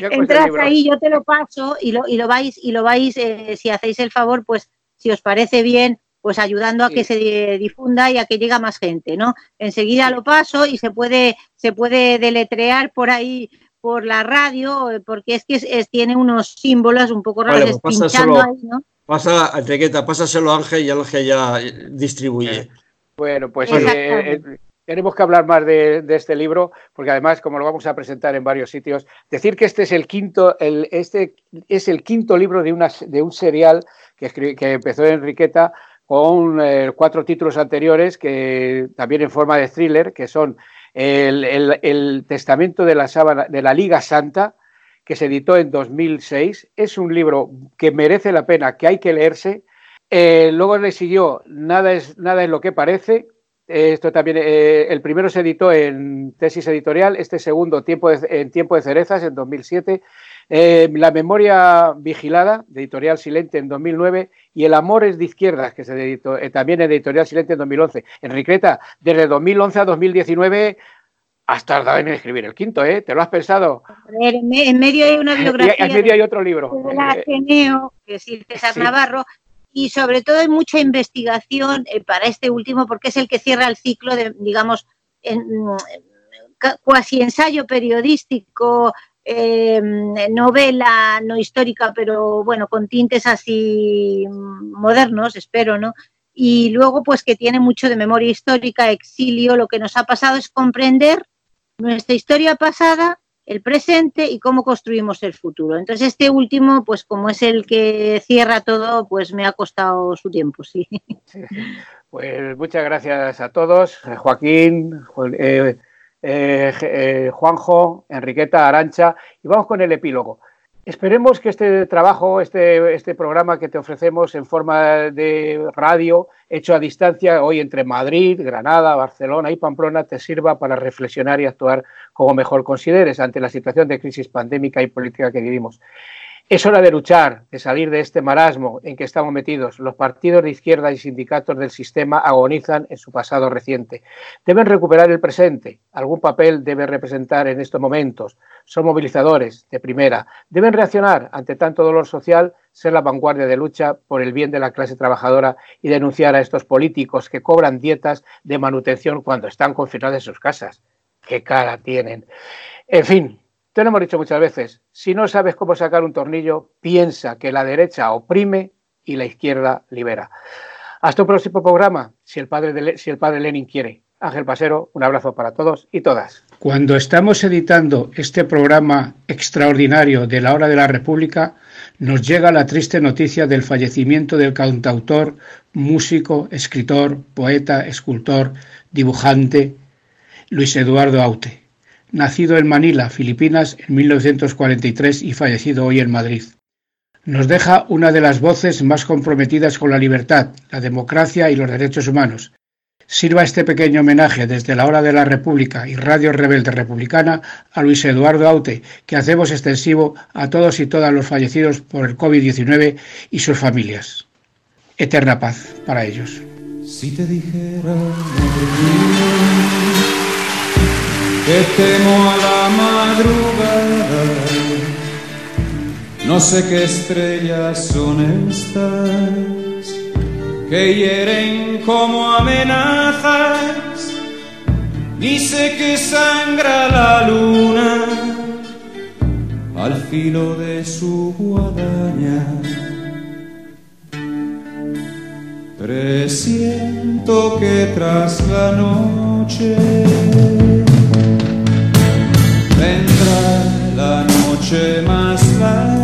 entras ahí, yo te lo paso y lo, y lo vais, y lo vais eh, si hacéis el favor, pues si os parece bien, pues ayudando a que se difunda y a que llegue más gente, ¿no? Enseguida lo paso y se puede, se puede deletrear por ahí por la radio, eh, porque es que tiene unos símbolos un poco raros pues pinchando ahí, ¿no? Pasa, etiqueta, pásaselo a Ángel y Ángel ya distribuye. Bueno, pues eh, eh, tenemos que hablar más de, este libro, porque además, como lo vamos a presentar en varios sitios, decir que este es el quinto, el, este es el quinto libro de, una, de un serial que, que empezó Enriqueta con cuatro títulos anteriores, que también en forma de thriller, que son el, Testamento de la, Sábana, de la Liga Santa, que se editó en 2006. Es un libro que merece la pena, que hay que leerse. Eh, luego le siguió Nada es, nada es lo que parece. Esto también, eh, el primero se editó en tesis editorial, este segundo tiempo en Tiempo de Cerezas en 2007. Eh, la memoria vigilada, de Editorial Silente en 2009, y El amor es de izquierdas, que se editó eh, también en Editorial Silente en 2011. Enriqueta, desde 2011 a 2019 has tardado en escribir el quinto, ¿eh? ¿Te lo has pensado? en, medio hay una *laughs* biografía. en medio hay otro libro. De la Ateneo, que es César Navarro, y sobre todo hay mucha investigación eh, para este último, porque es el que cierra el ciclo de, digamos, en, cuasi ensayo periodístico eh, novela no histórica, pero bueno, con tintes así modernos, espero, ¿no? Y luego, pues que tiene mucho de memoria histórica, exilio, lo que nos ha pasado es comprender nuestra historia pasada, el presente y cómo construimos el futuro. Entonces, este último, pues como es el que cierra todo, pues me ha costado su tiempo, sí. *laughs* Pues muchas gracias a todos, Joaquín, eh, eh, eh, Juanjo, Enriqueta, Arancha, y vamos con el epílogo. Esperemos que este trabajo, este, este programa que te ofrecemos en forma de radio, hecho a distancia, hoy entre Madrid, Granada, Barcelona y Pamplona, te sirva para reflexionar y actuar como mejor consideres ante la situación de crisis pandémica y política que vivimos. Es hora de luchar, de salir de este marasmo en que estamos metidos. Los partidos de izquierda y sindicatos del sistema agonizan en su pasado reciente. Deben recuperar el presente. Algún papel debe representar en estos momentos. Son movilizadores de primera. Deben reaccionar ante tanto dolor social, ser la vanguardia de lucha por el bien de la clase trabajadora y denunciar a estos políticos que cobran dietas de manutención cuando están confinados en sus casas. ¿Qué cara tienen? En fin, te lo hemos dicho muchas veces, si no sabes cómo sacar un tornillo, piensa que la derecha oprime y la izquierda libera. Hasta un próximo programa, si el padre, Lenin quiere. Ángel Pasero, un abrazo para todos y todas. Cuando estamos editando este programa extraordinario de la Hora de la República, nos llega la triste noticia del fallecimiento del cantautor, músico, escritor, poeta, escultor, dibujante, Luis Eduardo Aute nacido en Manila, Filipinas, en 1943 y fallecido hoy en Madrid. Nos deja una de las voces más comprometidas con la libertad, la democracia y los derechos humanos. Sirva este pequeño homenaje desde la hora de la República y Radio Rebelde Republicana a Luis Eduardo Aute, que hacemos extensivo a todos y todas los fallecidos por el COVID-19 y sus familias. Eterna paz para ellos. Si te dijera, que temo a la madrugada. No sé qué estrellas son estas que hieren como amenazas, ni sé que sangra la luna al filo de su guadaña. Presiento que tras la noche vendrá la noche más larga.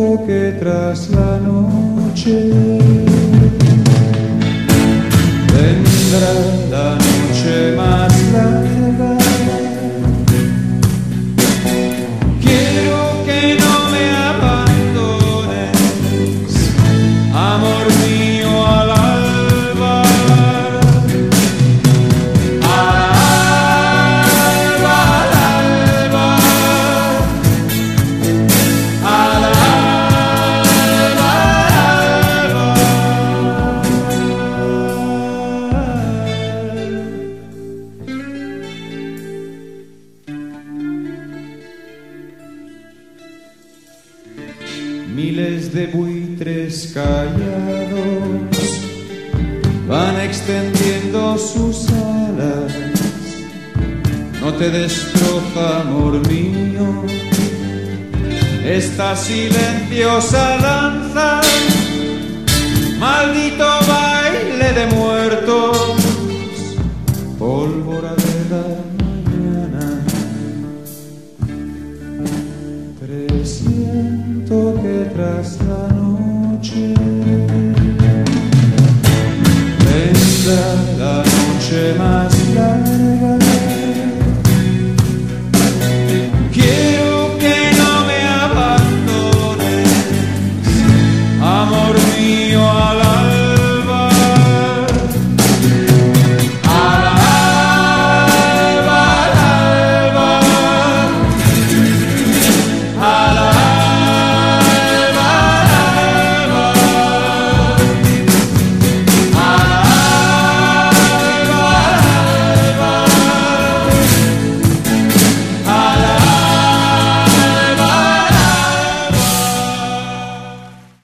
Que tras la noche vendrá silenciosa danza,